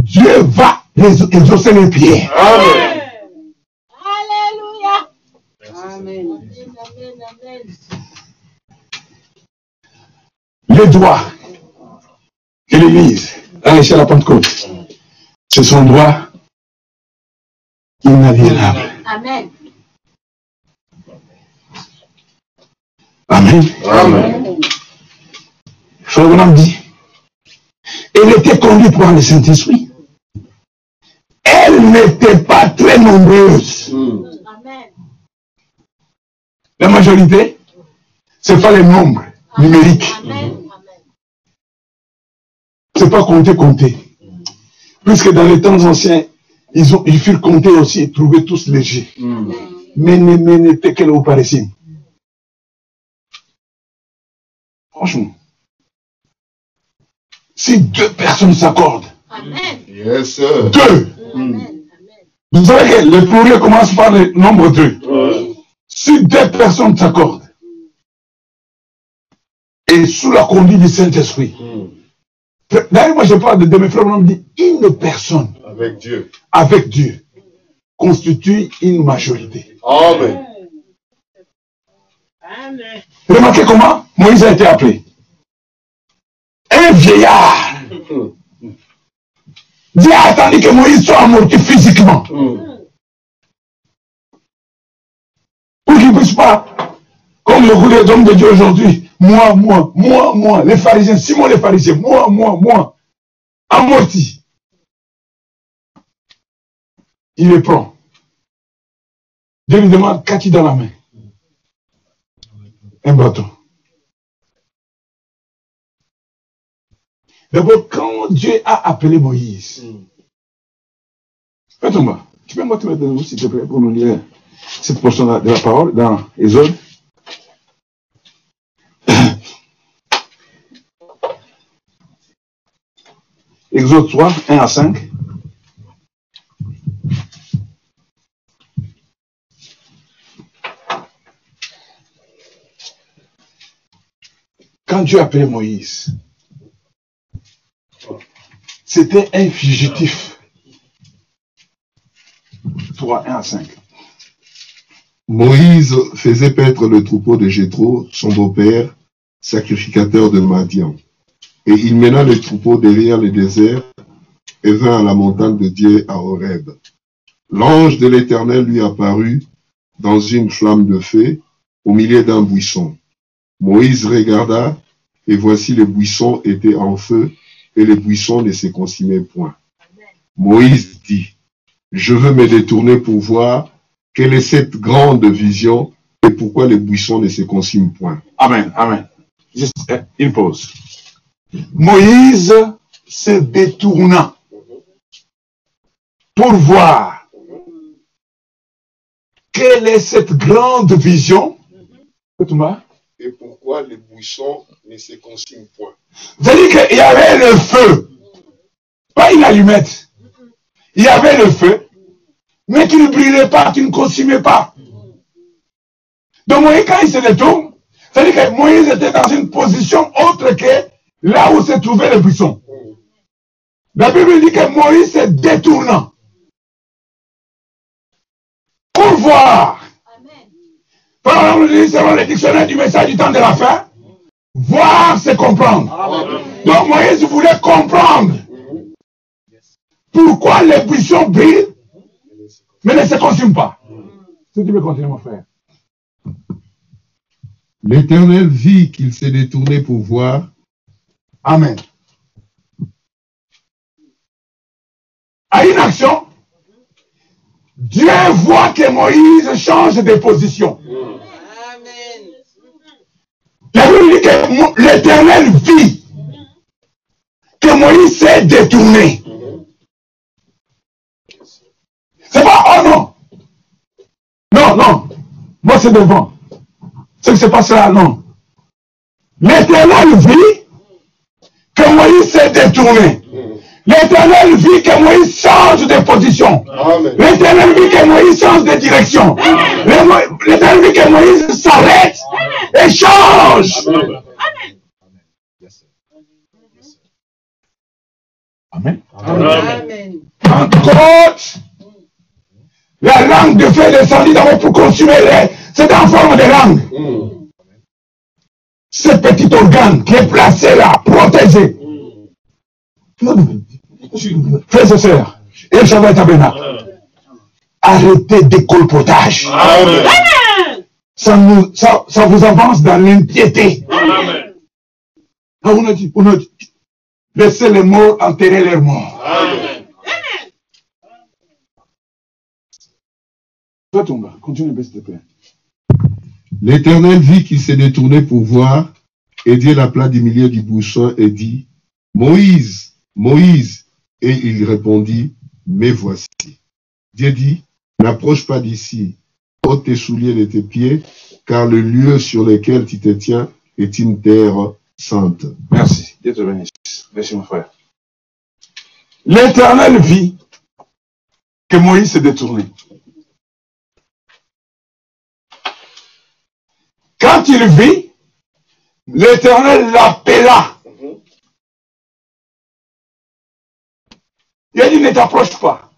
Dieu va les exaucer les pieds. Amen. Alléluia. Amen. Amen. Amen. Les doigts que l'Église a laissé à la Pentecôte, ce sont doigts inaliénable. Amen. Amen. Frère dit, elle était conduite par le Saint-Esprit. Elle n'était pas très nombreuse. Hmm. Amen. La majorité, c'est pas les nombres numériques. Amen. Amen. C'est pas compter, compter. Puisque dans les temps anciens, ils, ont, ils furent comptés aussi et trouvés tous légers. Hmm. Mais n'était qu'elle au paraissait. Franchement. Si deux personnes s'accordent, Amen. Yes, sir. deux, Hmm. Amen. vous savez que le pluriel commence par le nombre deux. Ouais. Si deux personnes s'accordent, et sous la conduite du Saint-Esprit, Hmm. d'ailleurs, moi je parle de, de mes frères, on me dit une personne Avec Dieu. avec Dieu constitue une majorité. Amen. Amen. Remarquez comment Moïse a été appelé. Un vieillard. Dieu a attendu que Moïse soit amorti physiquement pour qu'il ne puisse pas, comme le goût des hommes de Dieu aujourd'hui, moi, moi, moi, moi, les pharisiens, Simon les pharisiens, moi, moi, moi, amorti. Il le prend. Dieu lui demande, qu'as-tu dans la main? Un bâton. D'abord, quand Dieu a appelé Moïse. Fais-moi, tu peux me mettre de nouveau, s'il te plaît, pour nous lire cette portion de la, de la parole dans Exode. Exode 3, 1 à 5. Dieu appelait Moïse, c'était un fugitif. 3, 1 à 5. Moïse faisait paître le troupeau de Jéthro, son beau-père, sacrificateur de Madian. Et il mena le troupeau derrière le désert et vint à la montagne de Dieu à Horeb. L'ange de l'Éternel lui apparut dans une flamme de feu au milieu d'un buisson. Moïse regarda et voici le buisson était en feu et le buisson ne se consumait point. Moïse dit, je veux me détourner pour voir quelle est cette grande vision et pourquoi les buissons ne se consument point. Amen, amen. Juste euh, une pause. Moïse se détourna pour voir quelle est cette grande vision. Et pourquoi les buissons ne se consument point. C'est-à-dire qu'il y avait le feu, pas une allumette. Il y avait le feu, mais qui ne brûlait pas, qui ne consumait pas. Donc Moïse, quand il se détourne, c'est-à-dire que Moïse était dans une position autre que là où se trouvait le buisson. La Bible dit que Moïse se détournant pour voir. Amen. Par exemple, nous dit, selon le dictionnaire du message du temps de la fin, voir, c'est comprendre. Donc Moïse voulait comprendre pourquoi les buissons brillent, mais ne se consument pas. Si tu veux continuer, mon frère. L'Éternel vit qu'il s'est détourné pour voir, Amen. À une action, Dieu voit que Moïse change de position. La Bible dit que l'Éternel vit que Moïse s'est détourné. C'est pas, oh non. Non, non. Moi, c'est devant. Ce qui se passe là, non. L'Éternel vit que Moïse s'est détourné. L'Éternel vit que Moïse change de position. Amen. L'Éternel vit que Moïse change de direction. L'Éternel vit que Moïse s'arrête et change. Amen. Amen. Encore, la langue de feu est descendue d'abord pour consumer les. C'est en forme de langue. Ce petit organe qui est placé là, protégé. Frères et sœurs, et Shabbat Tabernacle. arrêtez des colpotages. Amen. Ça, nous, ça, ça vous avance dans l'impiété. Amen. Ah, on a dit, on a dit, laissez les morts enterrer leurs morts. Amen. Toi, continue, s'il te plaît. L'Éternel vit qu'il s'est détourné pour voir, et Dieu l'appela du milieu du buisson et dit, Moïse, Moïse. Et il répondit, Me voici. Dieu dit, N'approche pas d'ici, ôte tes souliers de tes pieds, car le lieu sur lequel tu te tiens est une terre sainte. Merci. Dieu te bénisse. Merci, mon frère. L'Éternel vit que Moïse s'est détourné. Quand il vit, l'Éternel l'appela. Il a dit, ne t'approche pas.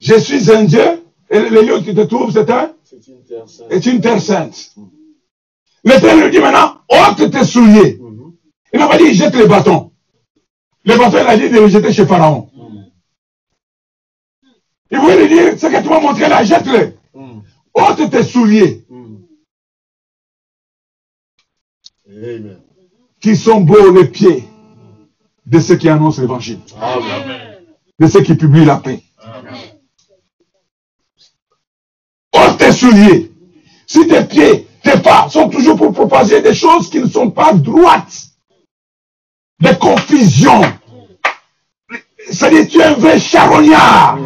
Je suis un Dieu, et le lieu où tu te trouves, c'est un, est une terre sainte. L'Éternel lui dit maintenant, ôte tes souliers. Il n'a pas dit, jette les bâtons. Les bâtons, il a dit de les jeter chez Pharaon. Il voulait lui dire, ce que tu m'as montré là, jette-les. Ôte tes souliers, Amen. qui sont beaux les pieds de ceux qui annoncent l'évangile, de ceux qui publient la paix. Ôte tes souliers. Si tes pieds, tes pas sont toujours pour propager des choses qui ne sont pas droites, des confusions. C'est-à-dire, tu es un vrai charognard.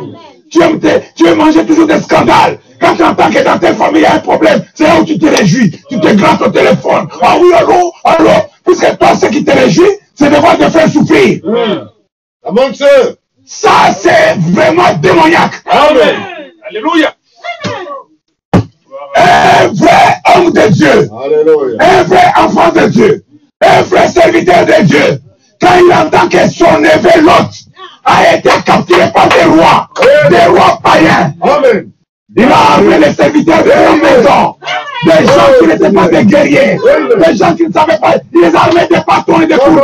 Tu aimes, tu manger toujours des scandales. Quand tu entends que dans ta famille il y a un problème, c'est là où tu te réjouis. Tu te grattes au téléphone. Ah oui, allô, allô. Puisque toi, ce qui te réjouit, c'est de voir te faire souffrir. Sœur. Ça, c'est vraiment démoniaque. Amen. Alléluia. Un vrai homme de Dieu. Alléluia. un vrai enfant de Dieu, un vrai serviteur de Dieu, quand il entend que son neveu Lot a été capturé par des rois, des rois païens, Amen. il a amené les serviteurs de la maison, des gens qui n'étaient pas des guerriers, des gens qui ne savaient pas, il les a amenés des bâtons et des couteaux.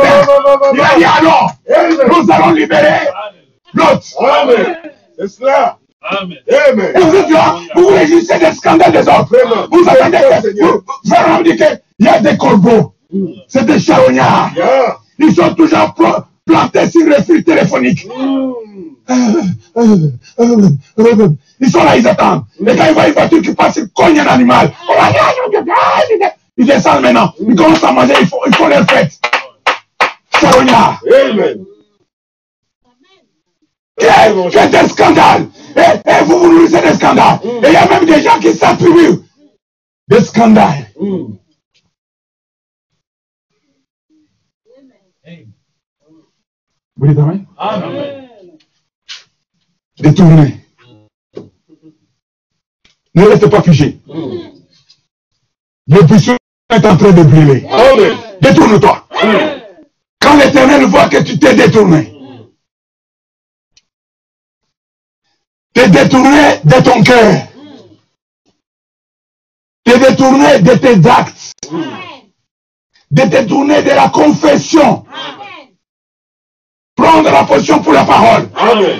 Il a dit alors, nous allons libérer Lot. Amen. C'est cela. Amen. Amen. Et vous êtes là, vous vous réjouissez des scandales des autres. Vous attendez que, vous, vraiment dit qu'il y a des corbeaux, c'est des charognards. Yeah. Ils sont toujours plantés sur les fils téléphoniques. Ils sont là, ils attendent. Et quand ils voient une voiture qui passe, ils cognent un animal. Ils descendent maintenant. Ils commencent à manger, ils font, ils font leur fête. Charognard. Amen. Quel, quel des scandales. Et, et vous vous nourrissez des scandales. Et il y a même des gens qui s'attribuent des scandales. Vous dites Amen Amen. Détournez. Ne restez pas figé. Le buisson est en train de brûler. Amen. Détourne-toi. Quand l'éternel voit que tu t'es détourné, t'es détourné de ton cœur, t'es détourné de tes actes, de te détourner de la confession, prendre la position pour la parole. Amen.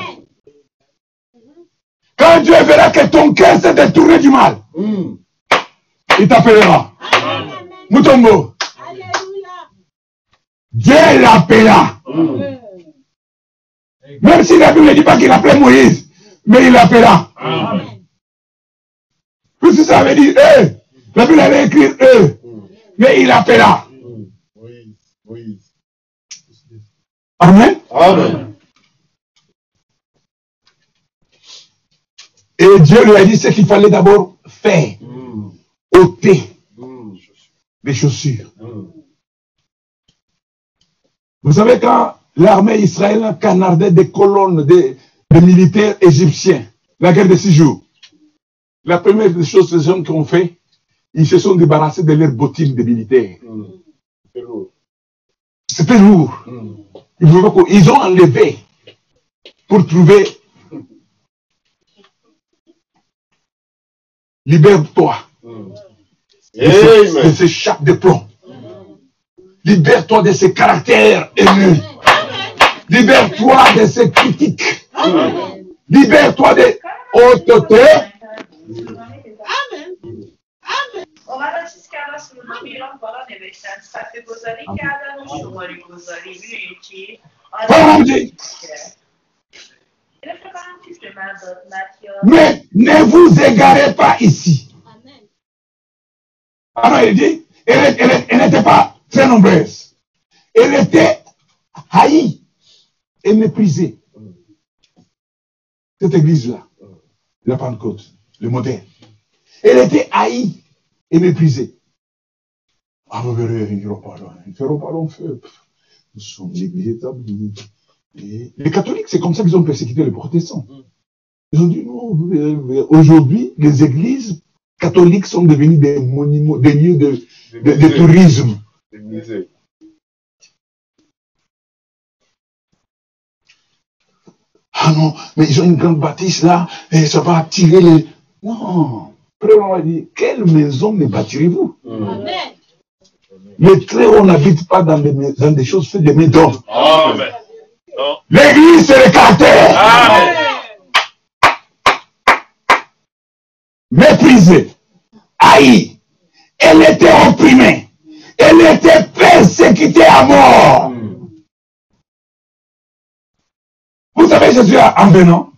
Quand Dieu verra que ton cœur s'est détourné du mal, il t'appellera. Moutombo, Dieu l'appela. Même si la Bible ne dit pas qu'il appelait Moïse, mais il l'appela. Puisque ça veut dire eux. La Bible avait écrit eux. Mais il appela. Moïse. Moïse. Amen. Amen. Et Dieu lui a dit ce qu'il fallait d'abord faire. ôter les chaussures. Vous savez, quand l'armée israélienne canardait des colonnes de, de militaires égyptiens, la guerre de six jours, la première des choses que ces hommes qui ont fait, ils se sont débarrassés de leurs bottines de militaires. C'est lourd. C'était lourd. Ils, ont enlevé pour trouver Libère-toi de ce, de Amen. ce chape de plomb. Libère-toi de ce caractère haineux. Libère-toi de ces critiques. Libère-toi des hautes Amen. Parole dit, mais ne vous égarez pas ici? Amen. Alors il dit, elle, elle- elle n'était pas très nombreuse. Elle était haïe et méprisée. Cette église-là, la Pentecôte, le modèle. Elle était haïe et méprisée. Ah, vous verrez, ils ne feront pas ils ne feront pas long feu. Nous sommes l'église établie. Et les catholiques, c'est comme ça qu'ils ont persécuté les protestants. Ils ont dit, non, aujourd'hui, les églises catholiques sont devenues des monuments, des lieux de, tourisme. Des. Ah non, mais ils ont une grande bâtisse là, et ça va attirer les... Non. Premièrement, on dit, quelle maison me bâtirez-vous? Amen. Les très hauts n'habitent pas dans des, mais- dans des choses faites de mains. L'église, c'est le caractère. Amen. Méprisée, haïe. Elle était opprimée. Elle était persécutée à mort. Mm. Vous savez, Jésus, en venant,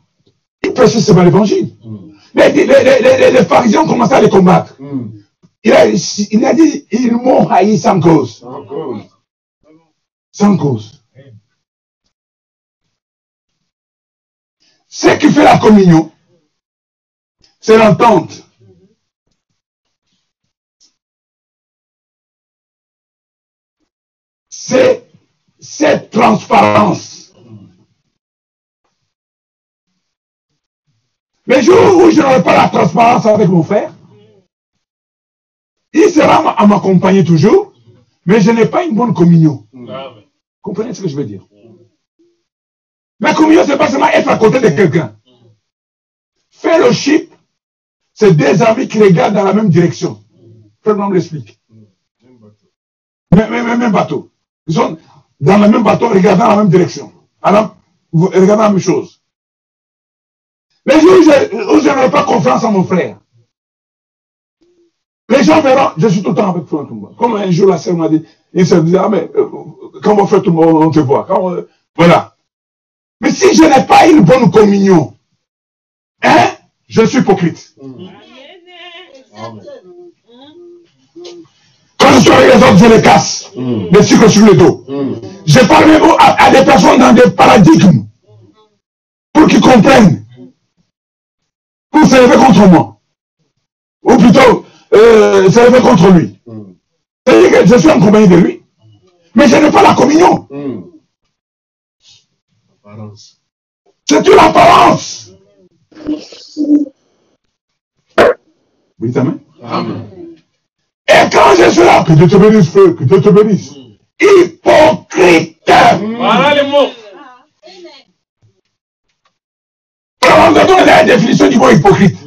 il prêchait seulement l'évangile. Les, les, les, les- pharisiens ont commencé à les combattre. Mm. Il a, il a dit, ils m'ont haï sans cause. En cause. Sans cause. Ce qui fait la communion, c'est l'entente. C'est cette transparence. Le jour où je n'aurai pas la transparence avec mon frère, il sera à m'accompagner toujours, mais je n'ai pas une bonne communion. Comprenez ce que je veux dire? La communion, c'est pas seulement être à côté de quelqu'un. Fellowship, c'est deux amis qui regardent dans la même direction. Frère me l'explique. Même, bateau. Ils sont dans le même bateau, regardant la même direction. Alors, regardez la même chose. Les jours où je, n'aurai pas confiance en mon frère, les gens verront, je suis tout le temps avec Frère Toumba. Comme un jour, la sœur m'a dit, il se disait, ah, mais euh, quand on fait tout le monde, on te voit. Euh, voilà. Mais si je n'ai pas une bonne communion, hein, je suis hypocrite. Quand je suis avec les autres, je les casse. Les sucres sur le dos. Je parle même à des personnes dans des paradigmes pour qu'ils comprennent. Pour s'élever contre moi. Ou plutôt, euh, s'élever contre lui. Mm. C'est-à-dire que je suis en compagnie de lui. Mais je n'ai pas la communion. Mm. Apparence. C'est une apparence. Oui, amen. Amen. Et quand je suis là, que Dieu te bénisse, frère, que Dieu te bénisse. Hypocrite. Voilà les mots. Amen. Va donner la définition du mot hypocrite.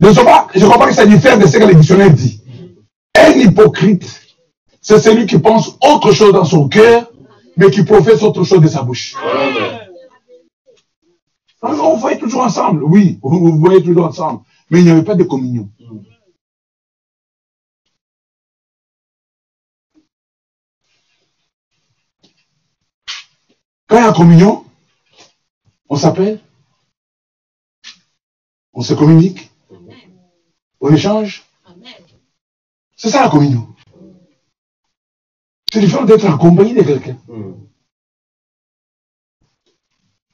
Je pas, je crois pas que ça diffère de ce que le dictionnaire dit. Un hypocrite, c'est celui qui pense autre chose dans son cœur, mais qui professe autre chose de sa bouche. On voyait toujours ensemble, oui, vous, voyez toujours ensemble, mais il n'y avait pas de communion. Mm. Quand il y a communion, on s'appelle, on se communique, on échange. C'est ça la communion. C'est différent d'être accompagné de quelqu'un.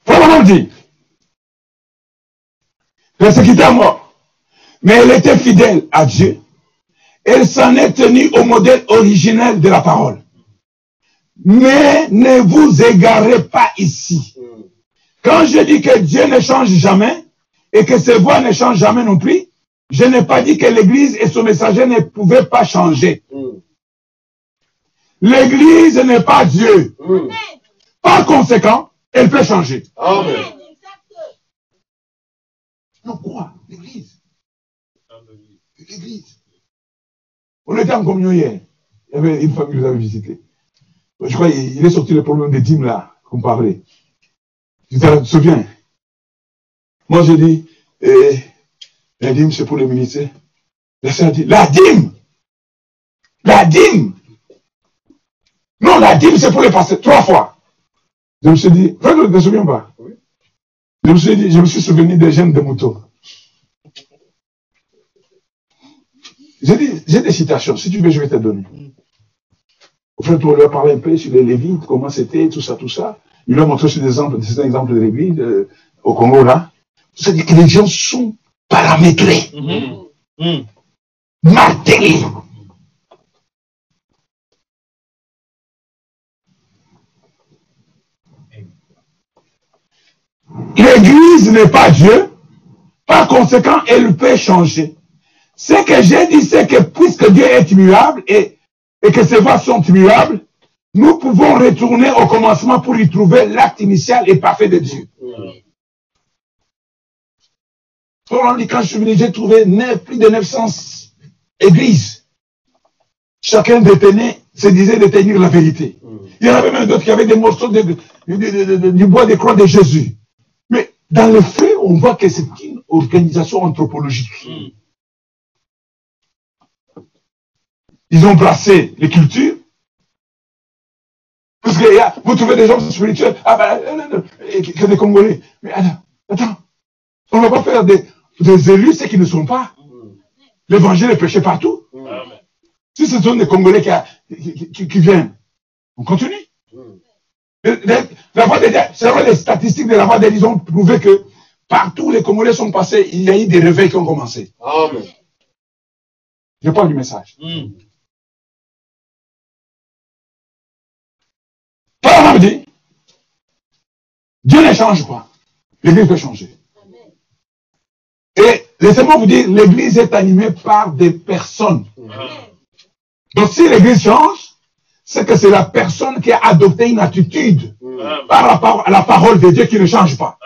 Vraiment dit. Persécutée à mort. Mais elle était fidèle à Dieu. Elle s'en est tenue au modèle originel de la parole. Mais ne vous égarez pas ici. Quand je dis que Dieu ne change jamais et que ses voix ne changent jamais non plus, je n'ai pas dit que l'Église et son messager ne pouvaient pas changer. Mm. L'Église n'est pas Dieu. Mm. Par conséquent, elle peut changer. Amen. Non, quoi L'Église. L'Église. On était en communion hier. Il y avait une famille que vous avez visitée. Je crois qu'il est sorti le problème des dîmes là, qu'on parlait. Tu te souviens? Moi, je dis, eh, la dîme, c'est pour les militaires. La sœur dit, la dîme La dîme Non, la dîme, c'est pour les pasteurs. Trois fois. Je me suis dit, frère, ne te souviens pas? Je me suis dit, je me suis souvenu des jeunes de moutons. J'ai dit, j'ai des citations. Si tu veux, je vais te donner. Au fait, on a parlé un peu sur les Lévites, comment c'était, tout ça, tout ça. Il a montré sur des exemples, des exemples de l'église euh, au Congo, là. C'est-à-dire que les gens sont paramétrés, Mhm. martelés. L'église n'est pas Dieu. Par conséquent, elle peut changer. Ce que j'ai dit, c'est que puisque Dieu est immuable et, et que ses voies sont immuables, nous pouvons retourner au commencement pour y trouver l'acte initial et parfait de Dieu. Paul quand je suis venu, j'ai trouvé plus de 900 églises. Chacun détenait, se disait détenir la vérité. Il y en avait même d'autres qui avaient des morceaux de- de- de- de- de- du bois des croix de Jésus. Mais dans le fait, on voit que c'est une organisation anthropologique. Ils ont brassé les cultures. Parce que il y a- vous trouvez des gens spirituels, ah ben, non, non, non, que des Congolais. Mais attends, on ne va pas faire des, des élus ceux qui ne sont pas. L'évangile est prêché partout. Si ce sont des Congolais qui, a- qui- qui- qui viennent, on continue. Le- le- La voix des c'est vrai, les statistiques de la voix ils ont prouvé que partout où les Congolais sont passés, il y a eu des réveils qui ont commencé. Amen. Je parle du message. Mhm. Paul dit, Dieu ne change pas. L'église peut changer. Et laissez-moi vous dire, l'église est animée par des personnes. Donc si l'église change, c'est que c'est la personne qui a adopté une attitude par rapport à la parole de Dieu qui ne change pas.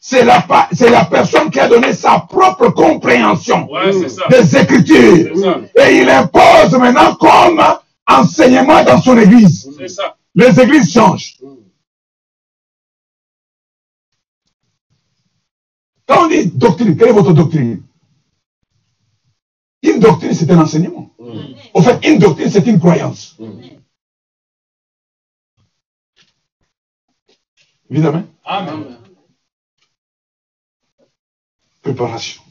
C'est la, la personne qui a donné sa propre compréhension Ouais, des Écritures. Et il impose maintenant comme enseignement dans son église. Ça. Les églises changent. Quand on dit doctrine, quelle est votre doctrine? Une doctrine, c'est un enseignement. En fait, une doctrine, c'est une croyance. Évidemment. Amen. Préparation.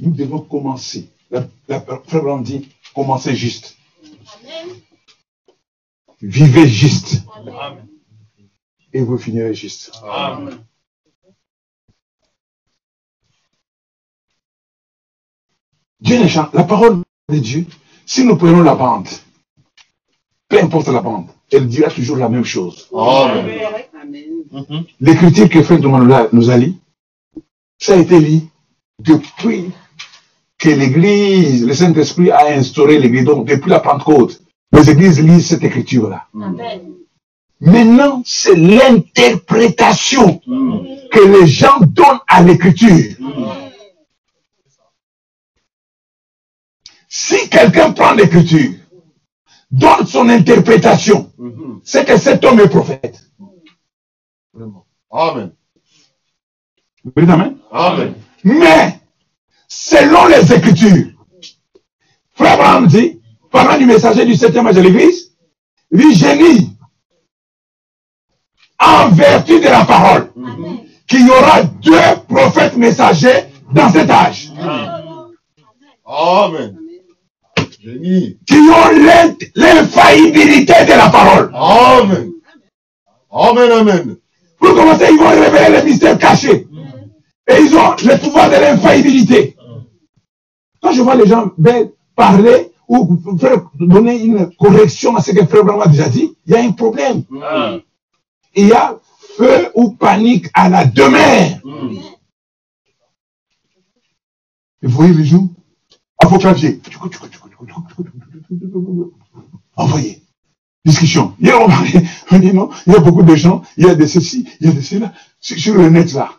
Nous devons commencer. La, la, Frère Branham dit, commencez juste. Vivez juste. Amen. Et vous finirez juste. Amen. Dieu ne change. La parole de Dieu, si nous prenons la bande, peu importe la bande, elle dira toujours la même chose. Amen. Mhm. L'écriture que Frère nous a lu, ça a été lu depuis que l'Église, le Saint-Esprit a instauré l'Église, donc depuis la Pentecôte. Les églises lisent cette écriture-là. Maintenant, c'est l'interprétation que les gens donnent à l'écriture. Si quelqu'un prend l'écriture, donne son interprétation, c'est que cet homme est prophète. Amen. Vous dites Amen? Amen. Mais, selon les Écritures, Frère Abraham dit, parlant du messager du septième âge de l'Église, génie, en vertu de la parole, qu'il y aura deux prophètes messagers dans cet âge, Amen. Génie. qui ont l'in- l'infaillibilité de la parole. Amen. Amen, amen. Pour commencer, ils vont révéler les mystères cachés. Et ils ont le pouvoir de l'infaillibilité. Quand je vois les gens ben, parler ou donner une correction à ce que Frère Branham a déjà dit, il y a un problème. Il y a feu ou panique à la demeure. Et vous voyez les gens à vos claviers. Envoyez. Discussion. Hier, on parlait, on dit non, il y a beaucoup de gens, il y a de ceci, il y a de cela, sur, le net là.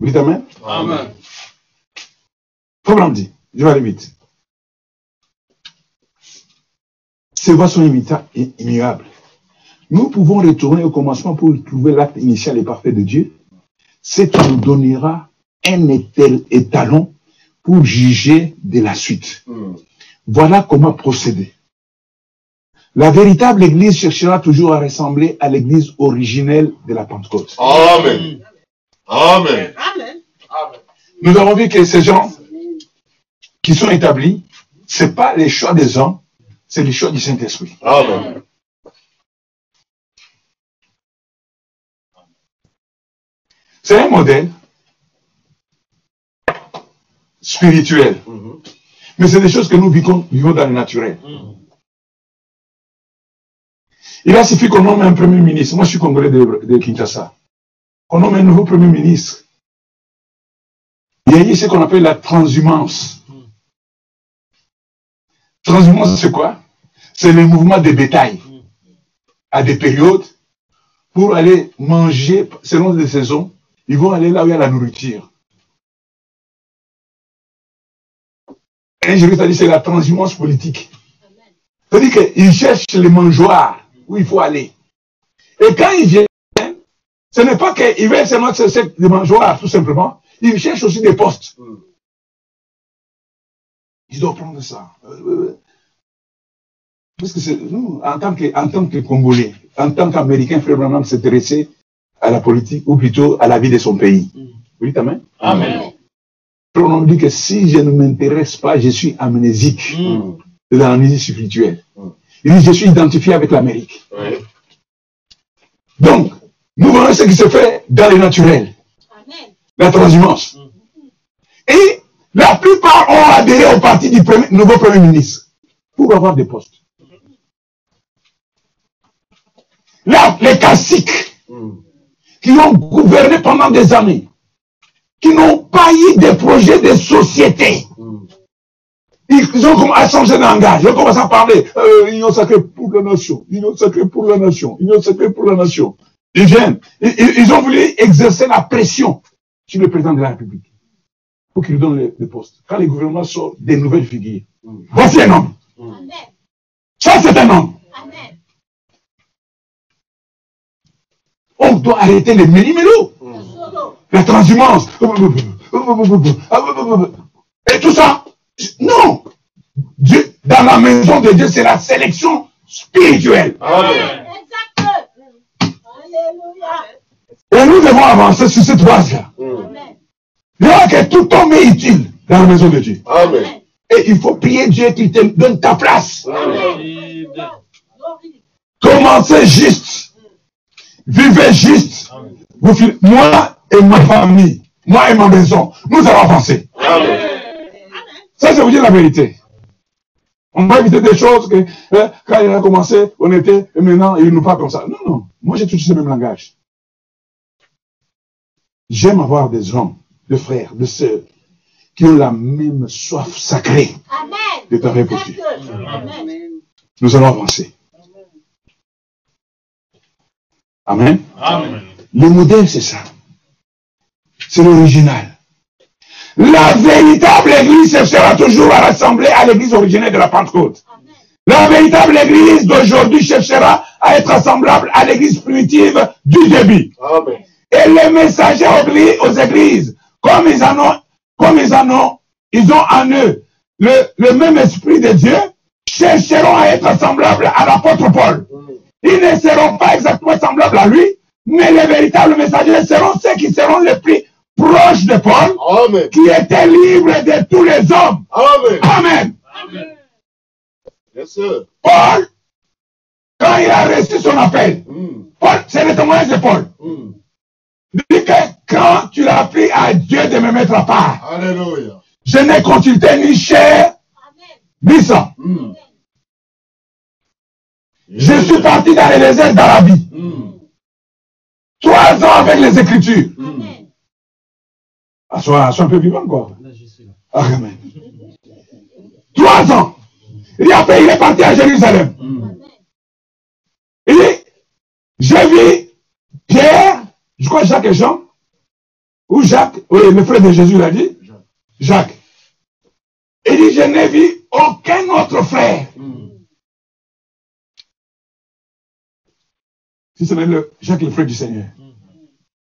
Vous dites Amen Amen. Comme dit, je vais aller vite. Ces voies sont immuables. nous pouvons retourner au commencement pour trouver l'acte initial et parfait de Dieu, ce qui nous donnera un étal- étalon pour juger de la suite. Mm. Voilà comment procéder. La véritable Église cherchera toujours à ressembler à l'Église originelle de la Pentecôte. Amen. Amen. Amen. Nous avons vu que ces gens qui sont établis, c'est pas les choix des hommes, c'est les choix du Saint-Esprit. Amen. C'est un modèle spirituel. Mhm. Mais c'est des choses que nous vivons, vivons dans le naturel. Il a suffi qu'on nomme un premier ministre. Moi, je suis congolais de, de Kinshasa. On nomme un nouveau premier ministre. Il y a eu ce qu'on appelle la transhumance. Transhumance, c'est quoi? C'est le mouvement des bétails à des périodes pour aller manger selon les saisons. Ils vont aller là où il y a la nourriture. Un juriste a dit c'est la transhumance politique. C'est-à-dire qu'ils cherchent les mangeoires où il faut aller. Et quand ils viennent, ce n'est pas qu'ils veulent seulement chercher des mangeoires, tout simplement. Ils cherchent aussi des postes. Mm. Ils doivent prendre ça. Euh, Parce que nous, en tant que, en tant que Congolais, en tant qu'Américain, Frère Branham s'intéresser à la politique ou plutôt à la vie de son pays. Oui, amen. Amen. Branham dit que si je ne m'intéresse pas, je suis amnésique Mm. de l'amnésie spirituelle. Mm. Il dit, je suis identifié avec l'Amérique. Donc, nous voyons ce qui se fait dans le naturel, Amen. la transhumance. Et la plupart ont adhéré au parti du premier- nouveau Premier ministre pour avoir des postes. Là, les classiques Mm. qui ont gouverné pendant des années, qui n'ont pas eu de projet de société, ils ont commencé à changer de langage. Ils ont commencé à parler euh, union sacrée pour la nation, union sacrée pour la nation, union sacrée pour la nation. Ils viennent. Ils, ont voulu exercer la pression sur le président de la République pour qu'il lui donne le, le poste. Quand les gouvernements sortent des nouvelles figures, voici un homme. Amen. Ça, c'est un homme. Amen. On doit arrêter les méli-mélos. La transhumance. Et tout ça. Non. Dieu, dans la maison de Dieu, c'est la sélection spirituelle. Amen. Exact. Alléluia. Et nous devons avancer sur cette base-là. Aura que tout homme est utile dans la maison de Dieu. Amen. Et il faut prier Dieu qu'il te donne ta place. Amen. Commencez juste. Vivez juste. Vous moi et ma famille, moi et ma maison, nous allons avancer. Amen. Ça, je vous dis la vérité. On va éviter des choses que hein, quand il a commencé, on était, et maintenant, il nous parle comme ça. Non, non. Moi, j'ai toujours ce même langage. J'aime avoir des hommes, des frères, des sœurs, qui ont la même soif sacrée Amen. de pour Dieu. Amen. Nous allons avancer. Amen. Amen. Le modèle, c'est ça. C'est l'original. La véritable église cherchera toujours à rassembler à l'église originelle de la Pentecôte. La véritable église d'aujourd'hui cherchera à être assemblable à l'église primitive du début. Amen. Et les messagers aux églises, comme ils en ont, comme ils en ont, ils ont en eux le, le même esprit de Dieu, chercheront à être semblables à l'apôtre Paul. Ils ne seront pas exactement semblables à lui, mais les véritables messagers seront ceux qui seront les plus proches de Paul, Amen. qui étaient libres de tous les hommes. Amen. Amen. Yes, sir. Paul, quand il a reçu son appel, Mm. Paul, c'est le témoignage de Paul. Mm. Il dit que quand tu l'as pris à Dieu de me mettre à part, Alléluia. je n'ai consulté ni chair, ni sang. Mm. Je suis parti dans les déserts d'Arabie. Mm. Trois ans avec les Écritures. Amen. Ah, sois, sois un peu vivant encore. Là, je suis là. Ah, amen. Trois ans. Et après, il est parti à Jérusalem. Mm. Il dit, j'ai vu Pierre, je crois Jacques et Jean, ou Jacques, oui, le frère de Jésus l'a dit, Jacques. Il dit, je n'ai vu aucun autre frère Mm. Si ce n'est le Jacques le frère du Seigneur.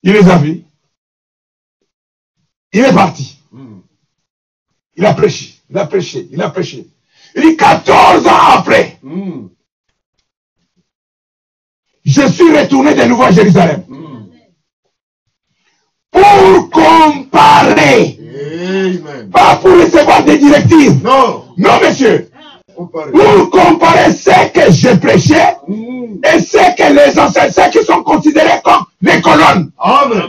Il les a vus. Il est parti. Il a prêché. Il a prêché. Il a prêché. Il dit 14 ans après, Mm. je suis retourné de nouveau à Jérusalem. Mm. Pour comparer. Amen. Pas pour recevoir des directives. Non. Non, monsieur. Pour comparer ce que je prêchais Mm. et ce que les anciens, ceux qui sont considérés comme des colonnes. Amen.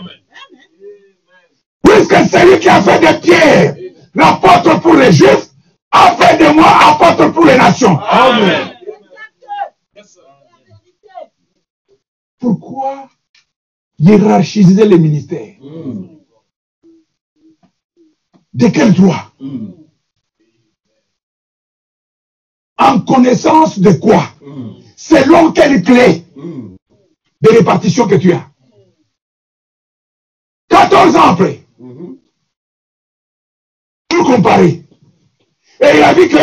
Puisque celui qui a fait de Pierre l'apôtre pour les Juifs a fait de moi apôtre pour les nations. Amen. Pourquoi hiérarchiser les ministères? Mm. De quel droit? Mm. En connaissance de quoi? Mm. Selon quelle clé de répartition que tu as? 14 ans après, Mhm. pour comparer. Et il a vu que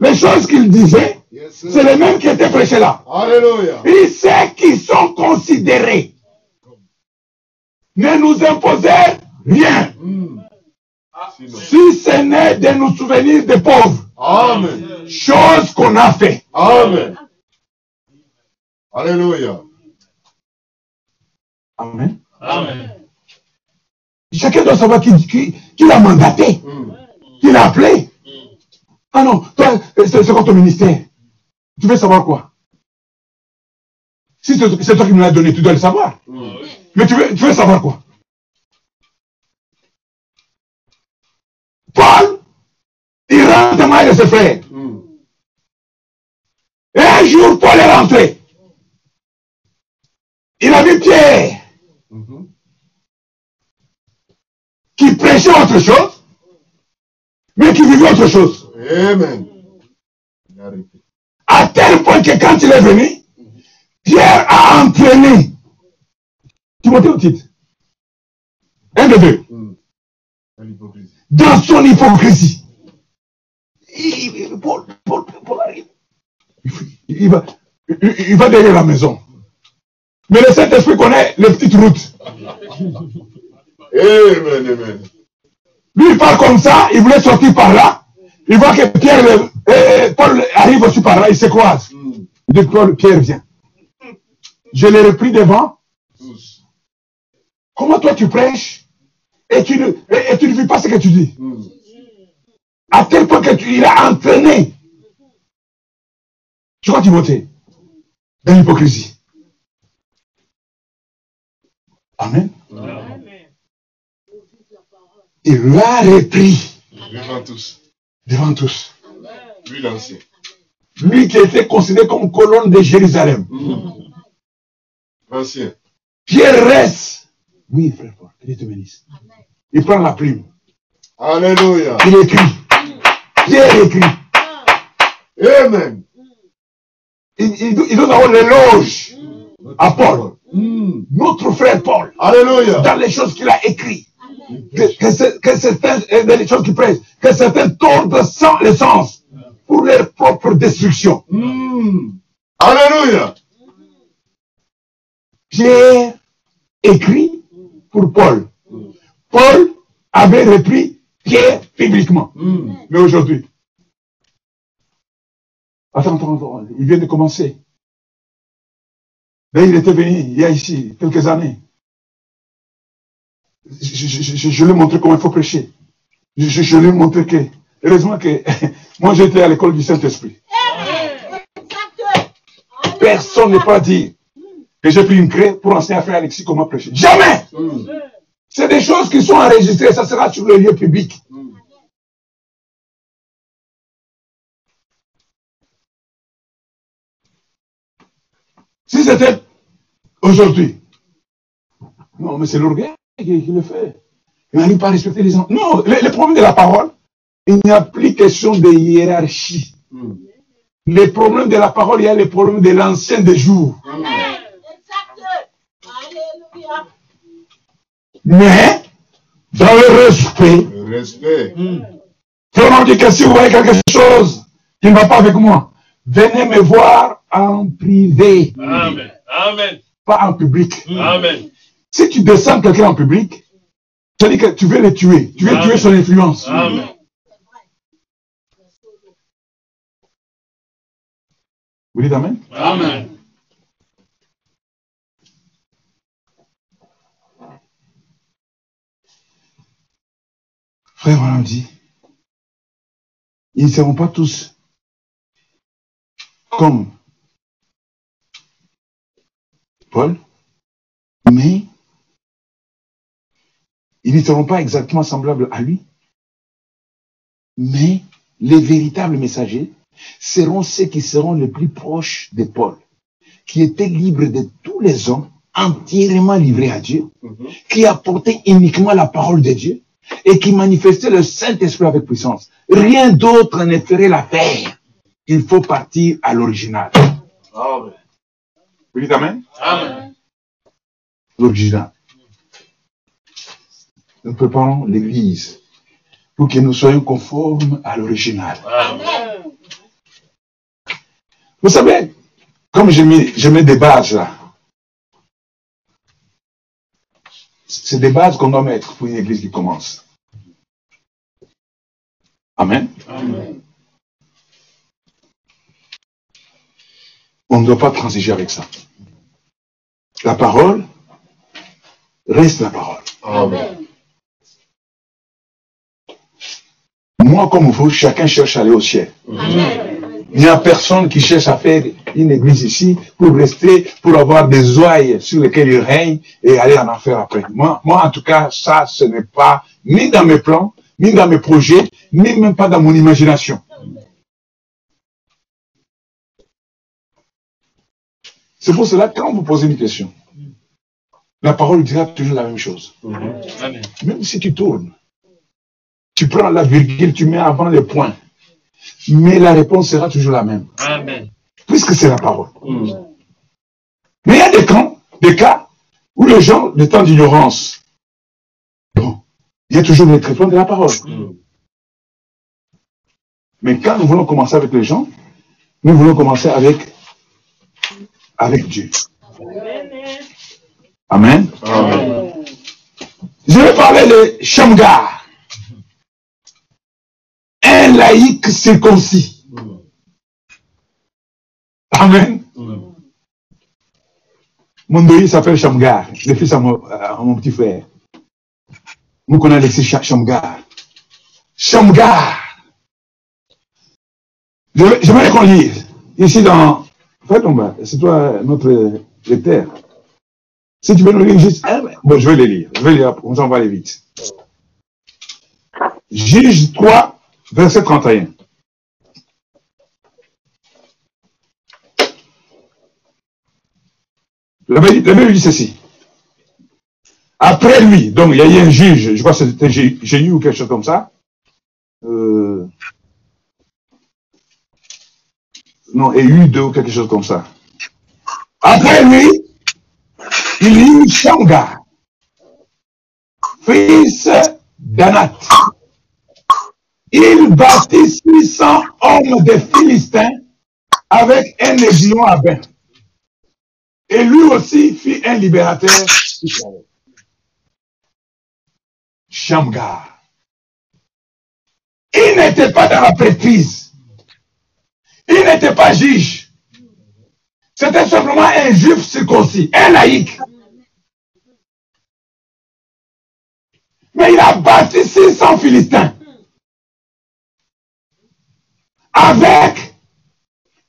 les choses qu'il disait, Yes, c'est les mêmes qui étaient prêchées là. Alléluia. Et ceux qui sont considérés ne nous imposèrent rien, Mm. Sinon. si ce n'est de nous souvenir des pauvres, Amen. chose qu'on a fait. Amen. Alléluia. Amen. Amen. Chacun doit savoir qui, l'a mandaté, qui l'a appelé. Ah non, toi, c'est c'est quoi ton ministère? Tu veux savoir quoi? Si c'est toi qui me l'as donné, tu dois le savoir. Mais tu veux, tu veux savoir quoi? Paul, il rentre mal de ses frères. Et un jour, Paul est rentré. Il a vu Pierre autre chose, mais qui vivait autre chose. Amen. À tel point que quand il est venu, Pierre a entraîné. Timothée au titre. Un de deux. Mm. L'hypocrisie. Dans son hypocrisie. Il, va, il, il va derrière la maison. Mais le Saint-Esprit connaît les petites routes. Amen, amen. Lui, il part comme ça, il voulait sortir par là. Il voit que Pierre, euh, Paul arrive aussi par là, il se croise. Il dit, Paul, Pierre, viens. Je l'ai repris devant. Comment toi tu prêches et tu, ne, et, et tu ne vis pas ce que tu dis? À tel point que tu a entraîné. Tu vois Timothée Dans l'hypocrisie. Amen. Il l'a repris Devant tous. devant tous. Lui l'ancien. Lui qui était considéré comme colonne de Jérusalem. Mm. L'ancien. Pierre reste. Oui, frère Paul, que Dieu te bénisse. Il prend la plume. Alléluia. Il écrit. Pierre écrit. Amen. Il, il, il donne d'abord l'éloge à Paul. Mm. Notre frère Paul. Alléluia. Dans les choses qu'il a écrites. Que, que, c'est- que certains, que tordent sans le sens pour leur propre destruction. Mm. Alléluia. Pierre écrit pour Paul. Paul avait repris Pierre publiquement. Mm. Mais aujourd'hui, attends, attends, attends, il vient de commencer. Là, il était venu il y a ici quelques années. Je, lui ai montré comment il faut prêcher. Je, lui ai montré que, heureusement que moi j'étais à l'école du Saint-Esprit. Personne n'est pas dit que j'ai pris une craie pour enseigner à frère Alexis comment prêcher. Jamais! C'est des choses qui sont enregistrées, ça sera sur le lieu public. Si c'était aujourd'hui, non, mais c'est l'orgueil qui, qui le fait. Il n'arrive pas à respecter les gens. Non, le, le problème de la parole, il n'y a plus question de hiérarchie. Mm. Le problème de la parole, il y a le problème de l'ancien des jours. Alléluia. Mais, dans le respect, Le respect. Vraiment dit que si vous voyez quelque chose qui ne va pas avec moi, venez me voir en privé. Amen. Amen. pas en public. Amen. Si tu descends quelqu'un en public, ça dit que tu veux le tuer. Tu veux Amen. tuer son influence. Amen. Vous dites Amen? Amen. Frère Branham dit, ils ne seront pas tous comme Paul, mais ils ne seront pas exactement semblables à lui, mais les véritables messagers seront ceux qui seront les plus proches de Paul, qui étaient libres de tous les hommes, entièrement livrés à Dieu, qui apportaient uniquement la parole de Dieu et qui manifestaient le Saint-Esprit avec puissance. Rien d'autre ne ferait l'affaire. Il faut partir à l'original. Vous dites Amen Amen. L'original. Nous préparons l'Église pour que nous soyons conformes à l'original. Vous savez, comme je mets, je mets des bases là, c'est des bases qu'on doit mettre pour une église qui commence. Amen. Amen. On ne doit pas transiger avec ça. La parole reste la parole. Amen. Moi comme vous, chacun cherche à aller au ciel. Il n'y a personne qui cherche à faire une église ici pour rester, pour avoir des ouailles sur lesquelles il règne et aller en enfer après. Moi, moi, en tout cas, ça, ce n'est pas ni dans mes plans, ni dans mes projets, ni même pas dans mon imagination. C'est pour cela, quand vous posez une question, la parole dira toujours la même chose. Amen. Même si tu tournes, tu prends la virgule, tu mets avant le point, mais la réponse sera toujours la même, Amen. puisque c'est la parole. Mais il y a des cas, des cas où les gens, des temps d'ignorance, bon, il y a toujours le traitement de la parole. Mais quand nous voulons commencer avec les gens, nous voulons commencer avec, avec Dieu. Amen. Amen. Je vais parler de Shamgar. Un laïc circoncis. Amen. Mon doyen s'appelle Shamgar, le fils à mon, à mon petit frère. Nous connaissons Alexis Shamgar. Shamgar. Je, j'aimerais qu'on lise. Ici dans. Fais ton bas, c'est toi notre lecteur. Si tu veux nous lire juste bon, je vais les lire. Je vais lire, on s'en va aller vite. Juge 3, verset 31. La Bible dit ceci. Après lui, donc il y a eu un juge, je crois que c'était Jéhu ou quelque chose comme ça. Euh, non, Ehud ou quelque chose comme ça. Après lui, il y eut Shamgar, fils d'Anat. Il bâtit 600 hommes de Philistins avec un aiguillon à bain. Et lui aussi fit un libérateur. Shamgar. Il n'était pas dans la prêtrise. Il n'était pas juge. C'était simplement un juif circoncis, un laïc. Mais il a bâti 600 Philistins. Avec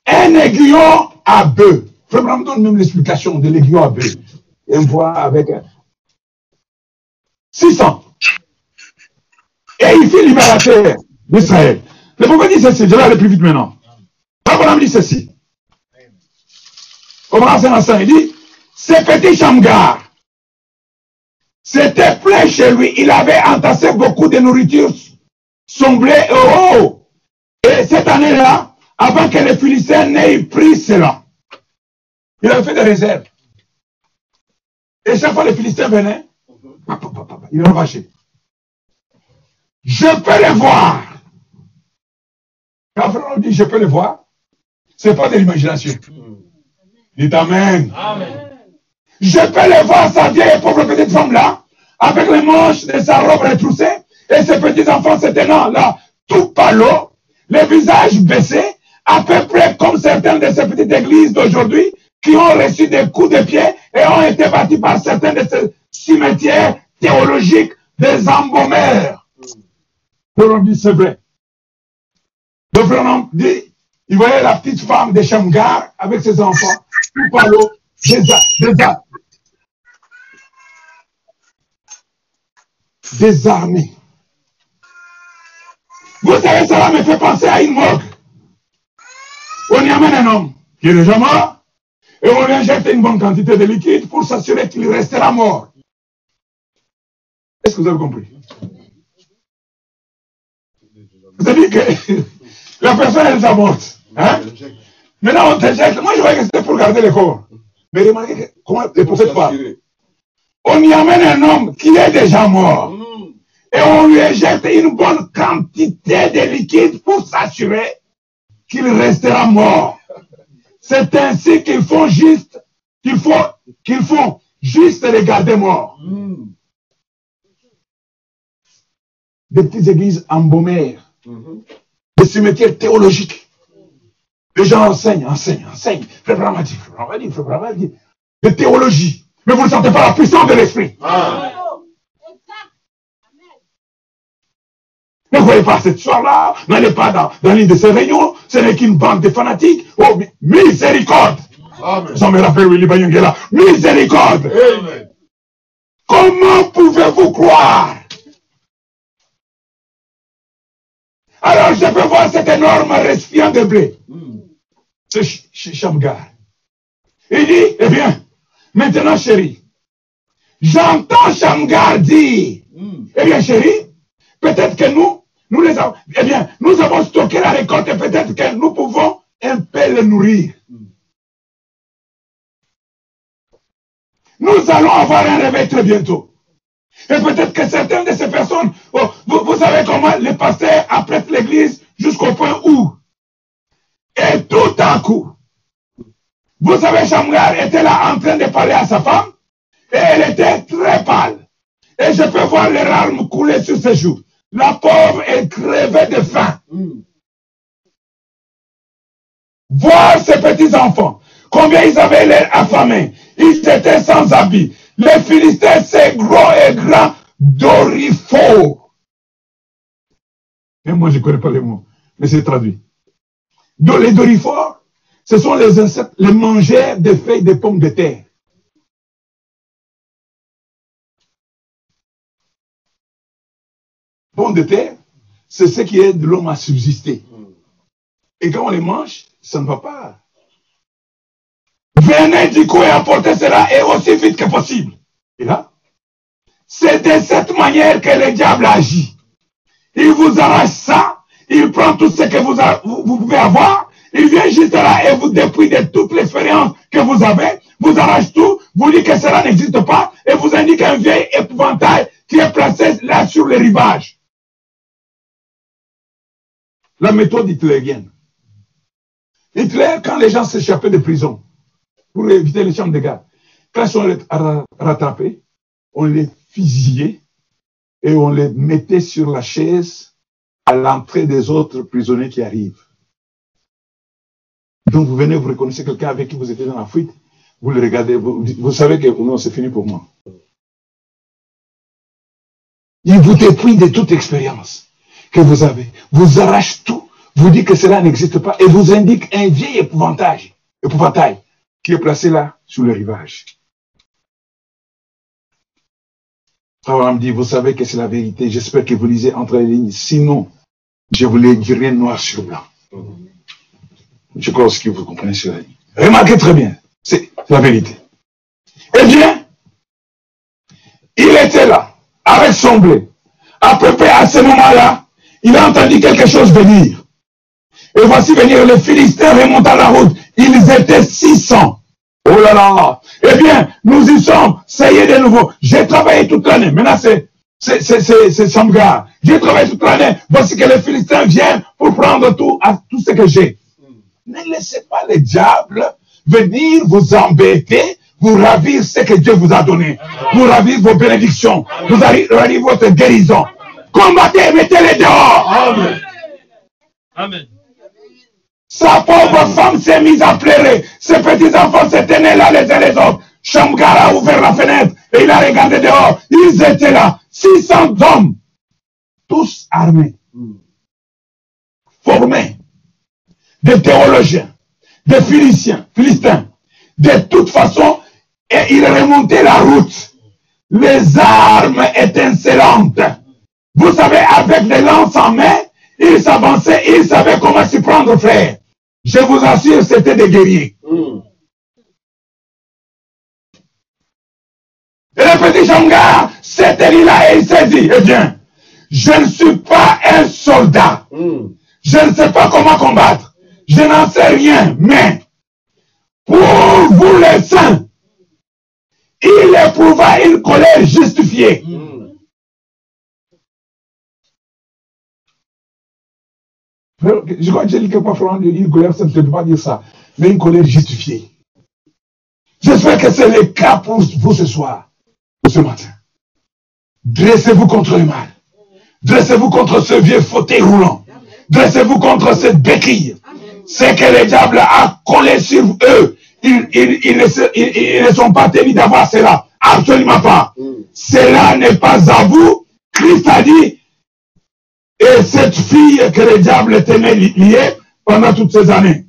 un aiguillon à bœuf. Frère Branham donne même l'explication de l'aiguillon à bœuf. On voit avec un- 600. Et il fit libérateur d'Israël. Le pourquoi dit ceci, je vais aller plus vite maintenant. Frère Branham dit ceci. Verset 5, il dit, ce petit Shamgar, c'était plein chez lui, il avait entassé beaucoup de nourriture, son blé et oh, et cette année-là, avant que les Philistins n'aient pris cela, il avait fait des réserves. Et chaque fois les Philistins venaient, il vaché. Je peux les voir. Quand on dit je peux les voir, c'est pas de l'imagination. Dites Amen. Amen. Je peux les voir, sa vieille et pauvre petite femme là, avec les manches de sa robe retroussée, et ses petits enfants se tenant là, tout palo, les visages baissés, à peu près comme certaines de ces petites églises d'aujourd'hui, qui ont reçu des coups de pied et ont été bâtis par certains de ces cimetières théologiques des embaumeurs. Dit, c'est vrai. Le frère dit, il voyait la petite femme de Shamgar avec ses enfants, tout des, des, a- désarmé. Vous savez, cela me fait penser à une morgue. On y amène un homme qui est déjà mort et on lui injecte une bonne quantité de liquide pour s'assurer qu'il restera mort. Est-ce que vous avez compris? C'est-à-dire que la personne est déjà morte. Hein? Maintenant, on t'injecte. Moi, je voyais que c'était pour garder le corps. Mais remarquez que, comment les prophètes parlent. On y amène un homme qui est déjà mort et on lui injecte une bonne quantité de liquide pour s'assurer qu'il restera mort. C'est ainsi qu'ils font juste, qu'ils font, qu'ils font juste les garder morts. Des petites églises embaumées, des cimetières théologiques. Les gens enseignent, enseignent, enseignent. Frère Branham a dit, Frère Branham a dit, Frère Branham a dit. De théologie. Mais vous ne sentez pas la puissance de l'esprit. Oh, exact. Amen. Ne voyez pas cette histoire-là, n'allez pas dans, dans l'une de ces réunions, ce n'est qu'une bande de fanatiques. Oh, mi- miséricorde. Ça me rappelle Willy. Miséricorde Amen. Comment pouvez-vous croire? Alors je peux voir cet énorme récipient de blé. C'est Ch- Ch- Shamgar. Il dit, eh bien, maintenant chérie, j'entends Shamgar dire, eh bien chérie, peut-être que nous, nous les avons, eh bien, nous avons stocké la récolte et peut-être que nous pouvons un peu le nourrir. Nous allons avoir un réveil très bientôt. Et peut-être que certaines de ces personnes, oh, vous, vous savez comment les pasteurs apprêtent l'église jusqu'au point où, et tout à coup, vous savez, Shamgar était là en train de parler à sa femme, et elle était très pâle. Et je peux voir les larmes couler sur ses joues. La pauvre est crevée de faim. Voir ces petits enfants, combien ils avaient l'air affamés. Ils étaient sans habits. Les Philistins, c'est gros et grand, dorifaux. Et moi, je connais pas les mots, mais c'est traduit. Les dorifores, ce sont les insectes, les mangeurs des feuilles de pommes de terre. Pommes de terre, c'est ce qui aide l'homme à subsister. Et quand on les mange, ça ne va pas. Venez du coup et apportez cela et aussi vite que possible. Et là, c'est de cette manière que le diable agit. Il vous arrache ça, il prend tout ce que vous pouvez avoir, il vient juste là et vous dépouille de toute l'expérience que vous avez, vous arrache tout, vous dit que cela n'existe pas et vous indique un vieil épouvantail qui est placé là sur le rivage. La méthode hitlérienne. Hitler, quand les gens s'échappaient de prison pour éviter les chambres de garde, quand ils sont ra- rattrapés, on les fusillait et on les mettait sur la chaise à l'entrée des autres prisonniers qui arrivent. Donc vous venez, vous reconnaissez quelqu'un avec qui vous étiez dans la fuite, vous le regardez, vous, vous savez que non, c'est fini pour moi. Il vous dépouille de toute expérience que vous avez, vous arrache tout, vous dit que cela n'existe pas et vous indique un vieil épouvantail, épouvantail qui est placé là sur le rivage. Abraham dit, vous savez que c'est la vérité, j'espère que vous lisez entre les lignes, sinon je vous le dirai noir sur blanc. Je crois que vous comprenez cela. Remarquez très bien, c'est la vérité. Eh bien, il était là, avec son blé. À peu près à ce moment-là, il a entendu quelque chose venir. Et voici venir les Philistins remontant la route. Ils étaient 600. Oh là là. Eh bien, nous y sommes. Ça y est de nouveau. J'ai travaillé toute l'année. Maintenant, c'est, c'est, c'est, c'est, c'est Samgar. J'ai travaillé toute l'année. Voici que les Philistins viennent pour prendre tout, à, tout ce que j'ai. Ne laissez pas le diable venir vous embêter, vous ravir ce que Dieu vous a donné, vous ravir vos bénédictions, vous ravir votre guérison. Combattez, mettez-les dehors. Amen. Amen. Sa pauvre femme s'est mise à pleurer. Ses petits-enfants se tenaient là les uns les autres. Shamgar a ouvert la fenêtre et il a regardé dehors. Ils étaient là. 600 hommes. Tous armés. Formés. Des théologiens. Des philistins. Philistins. De toute façon, et ils remontaient la route. Les armes étincelantes. Vous savez, avec des lances en main, ils s'avançaient, ils savaient comment s'y prendre, frère. Je vous assure, c'était des guerriers. Et le petit Shamgar s'était là et il s'est dit, eh bien, je ne suis pas un soldat. Je ne sais pas comment combattre. Je n'en sais rien. Mais, pour vous les saints, il éprouva une colère justifiée. Je crois que j'ai dit que parfois une colère, ça ne peut pas dire ça. Mais une colère justifiée. J'espère que c'est le cas pour vous ce soir, ce matin. Dressez-vous contre le mal. Dressez-vous contre ce vieux fauteuil roulant. Dressez-vous contre cette béquille. C'est que le diable a collé sur eux. Ils, ils, ne, se- ils- ils ne sont pas tenus d'avoir cela. Absolument pas. Cela n'est pas à vous. Christ a dit, et cette fille que le diable tenait li- liée pendant toutes ces années.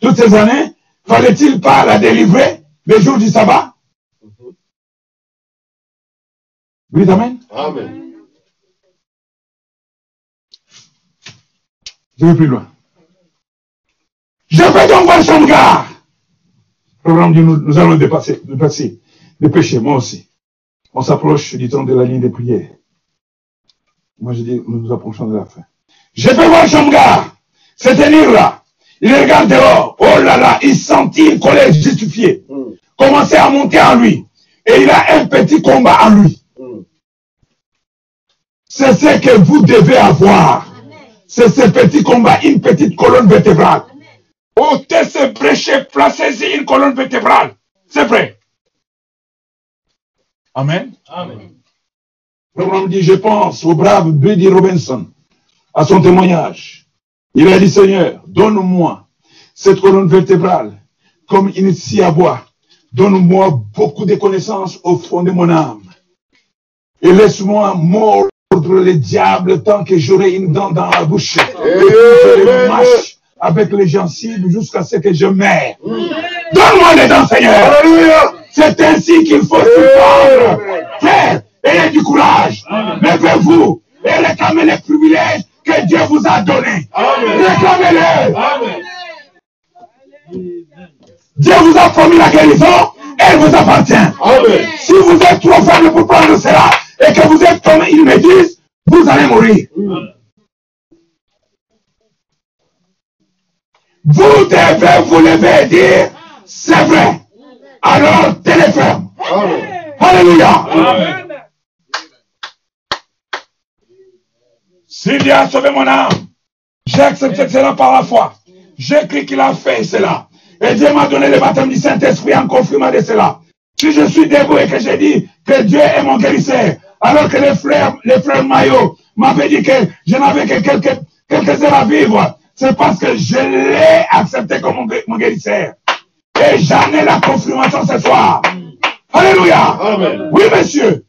Toutes ces années, fallait-il pas la délivrer le jour du sabbat? Oui, amen. Amen. Je vais plus loin. Je vais donc voir Shamgar. Le programme dit, nous, nous allons dépasser, dépasser péchés, moi aussi. On s'approche du temps de la ligne des prières. Moi, je dis, nous nous approchons de la fin. Je vais voir Shamgar se tenir là. Il regarde dehors. Oh là là, il sentit une colère justifiée. Commencer à monter en lui. Et il a un petit combat en lui. C'est ce que vous devez avoir. C'est ce petit combat, une petite colonne vertébrale. Ôtez ce bréchet, placez-y une colonne vertébrale. C'est vrai. Amen. Amen. Dit, je pense au brave Buddy Robinson, à son témoignage. Il a dit, Seigneur, donne-moi cette colonne vertébrale comme une scie à bois. Donne-moi beaucoup de connaissances au fond de mon âme. Et laisse-moi mordre le diable tant que j'aurai une dent dans la bouche. Et je mâche avec les gencives jusqu'à ce que je meure. Donne-moi les dents, Seigneur. C'est ainsi qu'il faut s'y prendre. Frère, ayez du courage. Levez-vous et réclamez les privilèges que Dieu vous a donnés. Réclamez-les. Dieu vous a promis la guérison, elle vous appartient. Amen. Si vous êtes trop faible pour prendre cela et que vous êtes comme ils me disent, vous allez mourir. Vous devez vous lever et dire, c'est vrai. Alors, téléphone. Alléluia. Amen. S'il a sauvé mon âme, j'ai accepté cela par la foi. J'ai cru qu'il a fait cela. Et Dieu m'a donné le baptême du Saint-Esprit en confirmant de cela. Si je suis debout et que j'ai dit que Dieu est mon guérisseur, alors que les frères, les frères Maillot m'avaient dit que je n'avais que quelques, quelques heures à vivre, c'est parce que je l'ai accepté comme mon, mon guérisseur. Et j'en ai la confirmation ce soir. Alléluia. Amen. Oui, monsieur.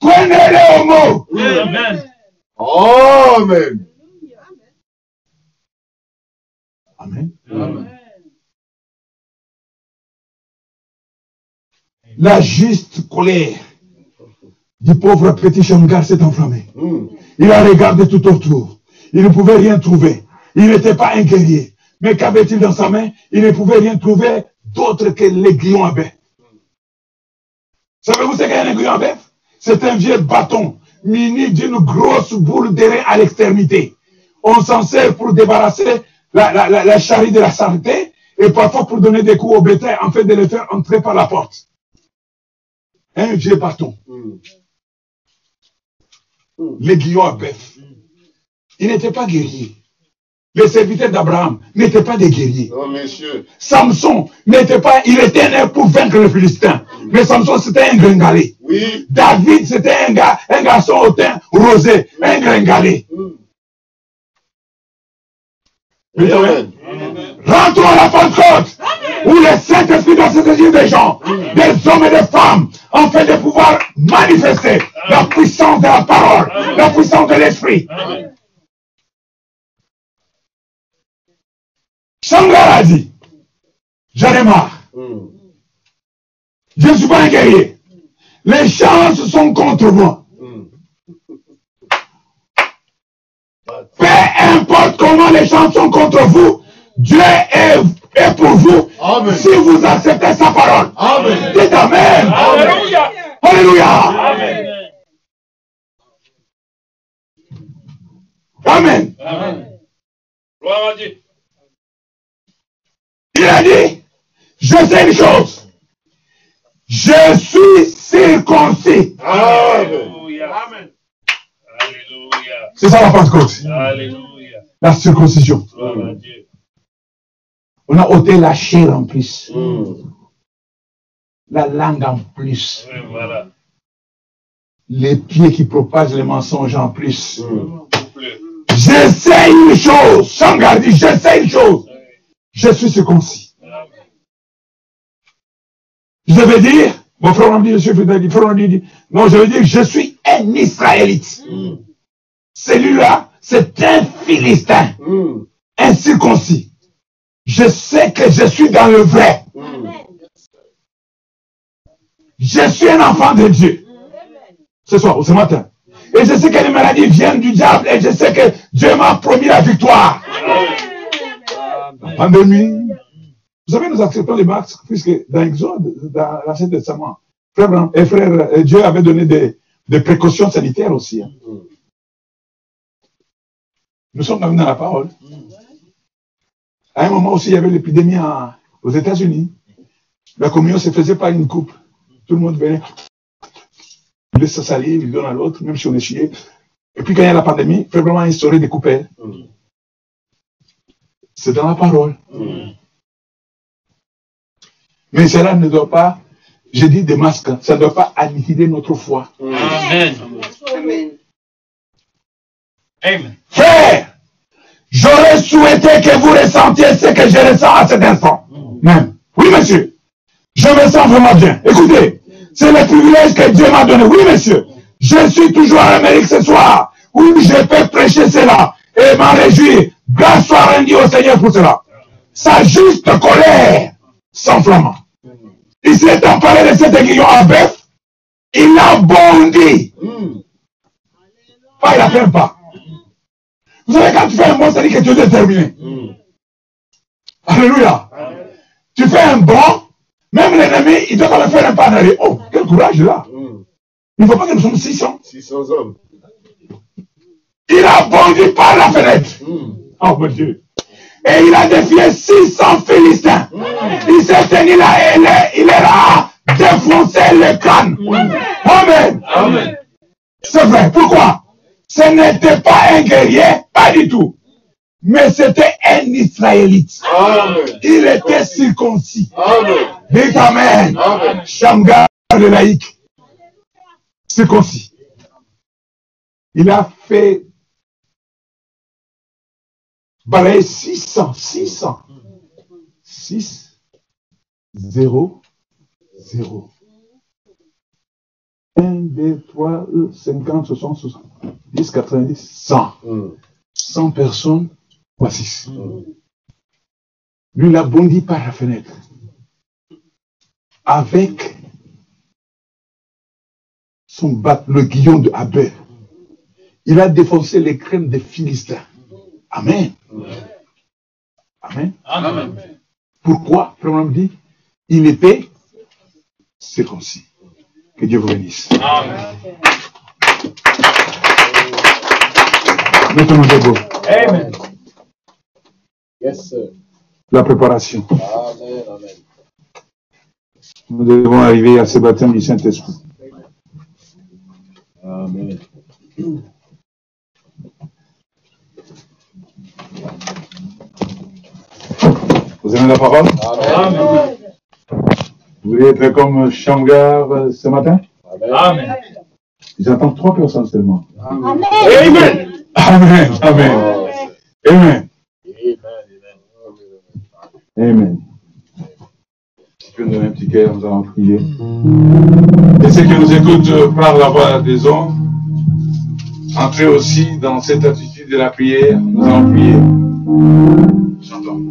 Prenez-les au mot. Amen. Amen. Amen. La juste colère du pauvre petit Shamgar s'est enflammée. Mm. Il a regardé tout autour. Il ne pouvait rien trouver. Il n'était pas un guerrier. Mais qu'avait-il dans sa main? Il ne pouvait rien trouver d'autre que l'aiguillon à bœuf. Savez-vous ce qu'est un aiguillon à bœuf C'est un vieux bâton muni d'une grosse boule d'airain à l'extrémité. On s'en sert pour débarrasser la, la, la, la charrie de la saleté et parfois pour donner des coups au bétail en fait de les faire entrer par la porte. Un vieux bâton. Mm. L'aiguillon à bœuf. Il n'était pas guerrier. Les serviteurs d'Abraham n'étaient pas des guerriers. Non, messieurs. Samson n'était pas, il était né pour vaincre les Philistins. Mais Samson, c'était un gringalé. Oui. David, c'était un gars, un garçon au teint rosé, un gringalé. Quand même, Amen. Rentrons à la Pentecôte, où le Saint-Esprit doit se saisir des gens, des hommes et des femmes, afin de pouvoir manifester la puissance de la parole, la puissance de l'Esprit. Shangar a dit, j'en ai marre, je ne suis pas un guerrier. Les chances sont contre moi. Peu importe comment les chances sont contre vous, Dieu est, est pour vous Amen. si vous acceptez sa parole. Amen. Dites Amen. Alléluia. Alléluia. Amen. Amen. Amen. Gloire à Dieu. Il a dit, je sais une chose. Je suis circoncis. Amen. Alléluia. Amen. Alléluia. C'est ça la Pentecôte. Alléluia. La circoncision. On a ôté la chair en plus. Mm. La langue en plus. Oui, voilà. Les pieds qui propagent les mensonges en plus. Mm. Je sais une chose. Shangar dit, je sais une chose. Je suis circoncis. Je veux dire, mon frère dit, je. Frère dit, non, je veux dire, je suis un Israélite. Celui-là, c'est un Philistin, un circoncis. Je sais que je suis dans le vrai. Je suis un enfant de Dieu. Ce soir ou ce matin. Et je sais que les maladies viennent du diable et je sais que Dieu m'a promis la victoire. Pandémie. Vous savez, nous acceptons les marques puisque dans Exode, dans l'Ancien Testament, frère, et frère, euh, Dieu avait donné des, précautions sanitaires aussi. hein. Nous sommes même dans la parole. À un moment aussi, il y avait l'épidémie aux États-Unis. La communion se faisait par une coupe. Tout le monde venait. Il laisse sa salive, il donne à l'autre, même si on est chié. Et puis quand il y a la pandémie, il fait vraiment instaurer des coupelles. C'est dans la parole. Mais cela ne doit pas, je dis des masques, hein, ça ne doit pas annihiler notre foi. Mm. Amen. Amen. Frère, j'aurais souhaité que vous ressentiez ce que je ressens à cet instant. Même. Oui, monsieur. Je me sens vraiment bien. Écoutez, c'est le privilège que Dieu m'a donné. Oui, monsieur. Je suis toujours en Amérique ce soir où je peux prêcher cela et m'en réjouir. Grâce soit rendue au Seigneur pour cela. Sa juste colère s'enflamma. Il s'est emparé de cet aiguillon à bœuf. Il a bondi. Pas, il a fait un pas. Vous savez, quand tu fais un bond, ça dit que tu es déterminé. Mm. Alléluia. Tu fais un bond, même l'ennemi, il doit quand même faire un pas en. Oh, quel courage là. Il ne faut pas que nous sommes 600. 600 hommes. Il a bondi par la fenêtre. Mm. Oh mon Dieu. Et il a défié 600 Philistins. Il s'est tenu là et il est- il est là, défoncé le crâne. Amen. Amen. C'est vrai. Pourquoi? Ce n'était pas un guerrier, pas du tout. Mais c'était un Israélite. Amen. Il était circoncis. Amen. Dites Amen. Amen. Shamgar le laïc. Circoncis. Il a fait balayer 600, 600. 6, 0, 0. 1, 2, 3, 50, 60, 60, 10, 90, 100. Mm. 100 personnes, fois 6. Mm. Lui, il a bondi par la fenêtre. Avec son bat, le guillon de Abel. Il a défoncé les crèmes des Philistins. Amen. Amen. Amen. Pourquoi? Frère dit, il était circoncis. Que Dieu vous bénisse. Amen. Mettons-nous debout. Amen. Yes, sir. La préparation. Amen, amen. Nous devons arriver à ce baptême du Saint-Esprit. Amen. Vous aimez la parole Amen. Vous voulez être comme Shamgar euh, ce matin Amen. J'entends trois personnes seulement. Amen. Amen. Amen, amen, Oh, amen, Amen. amen. Donner un petit cœur, nous allons prier. Et ceux qui nous écoutent par la voix des ondes, entrez aussi dans cette attitude de la prière. Nous allons prier. Chantons.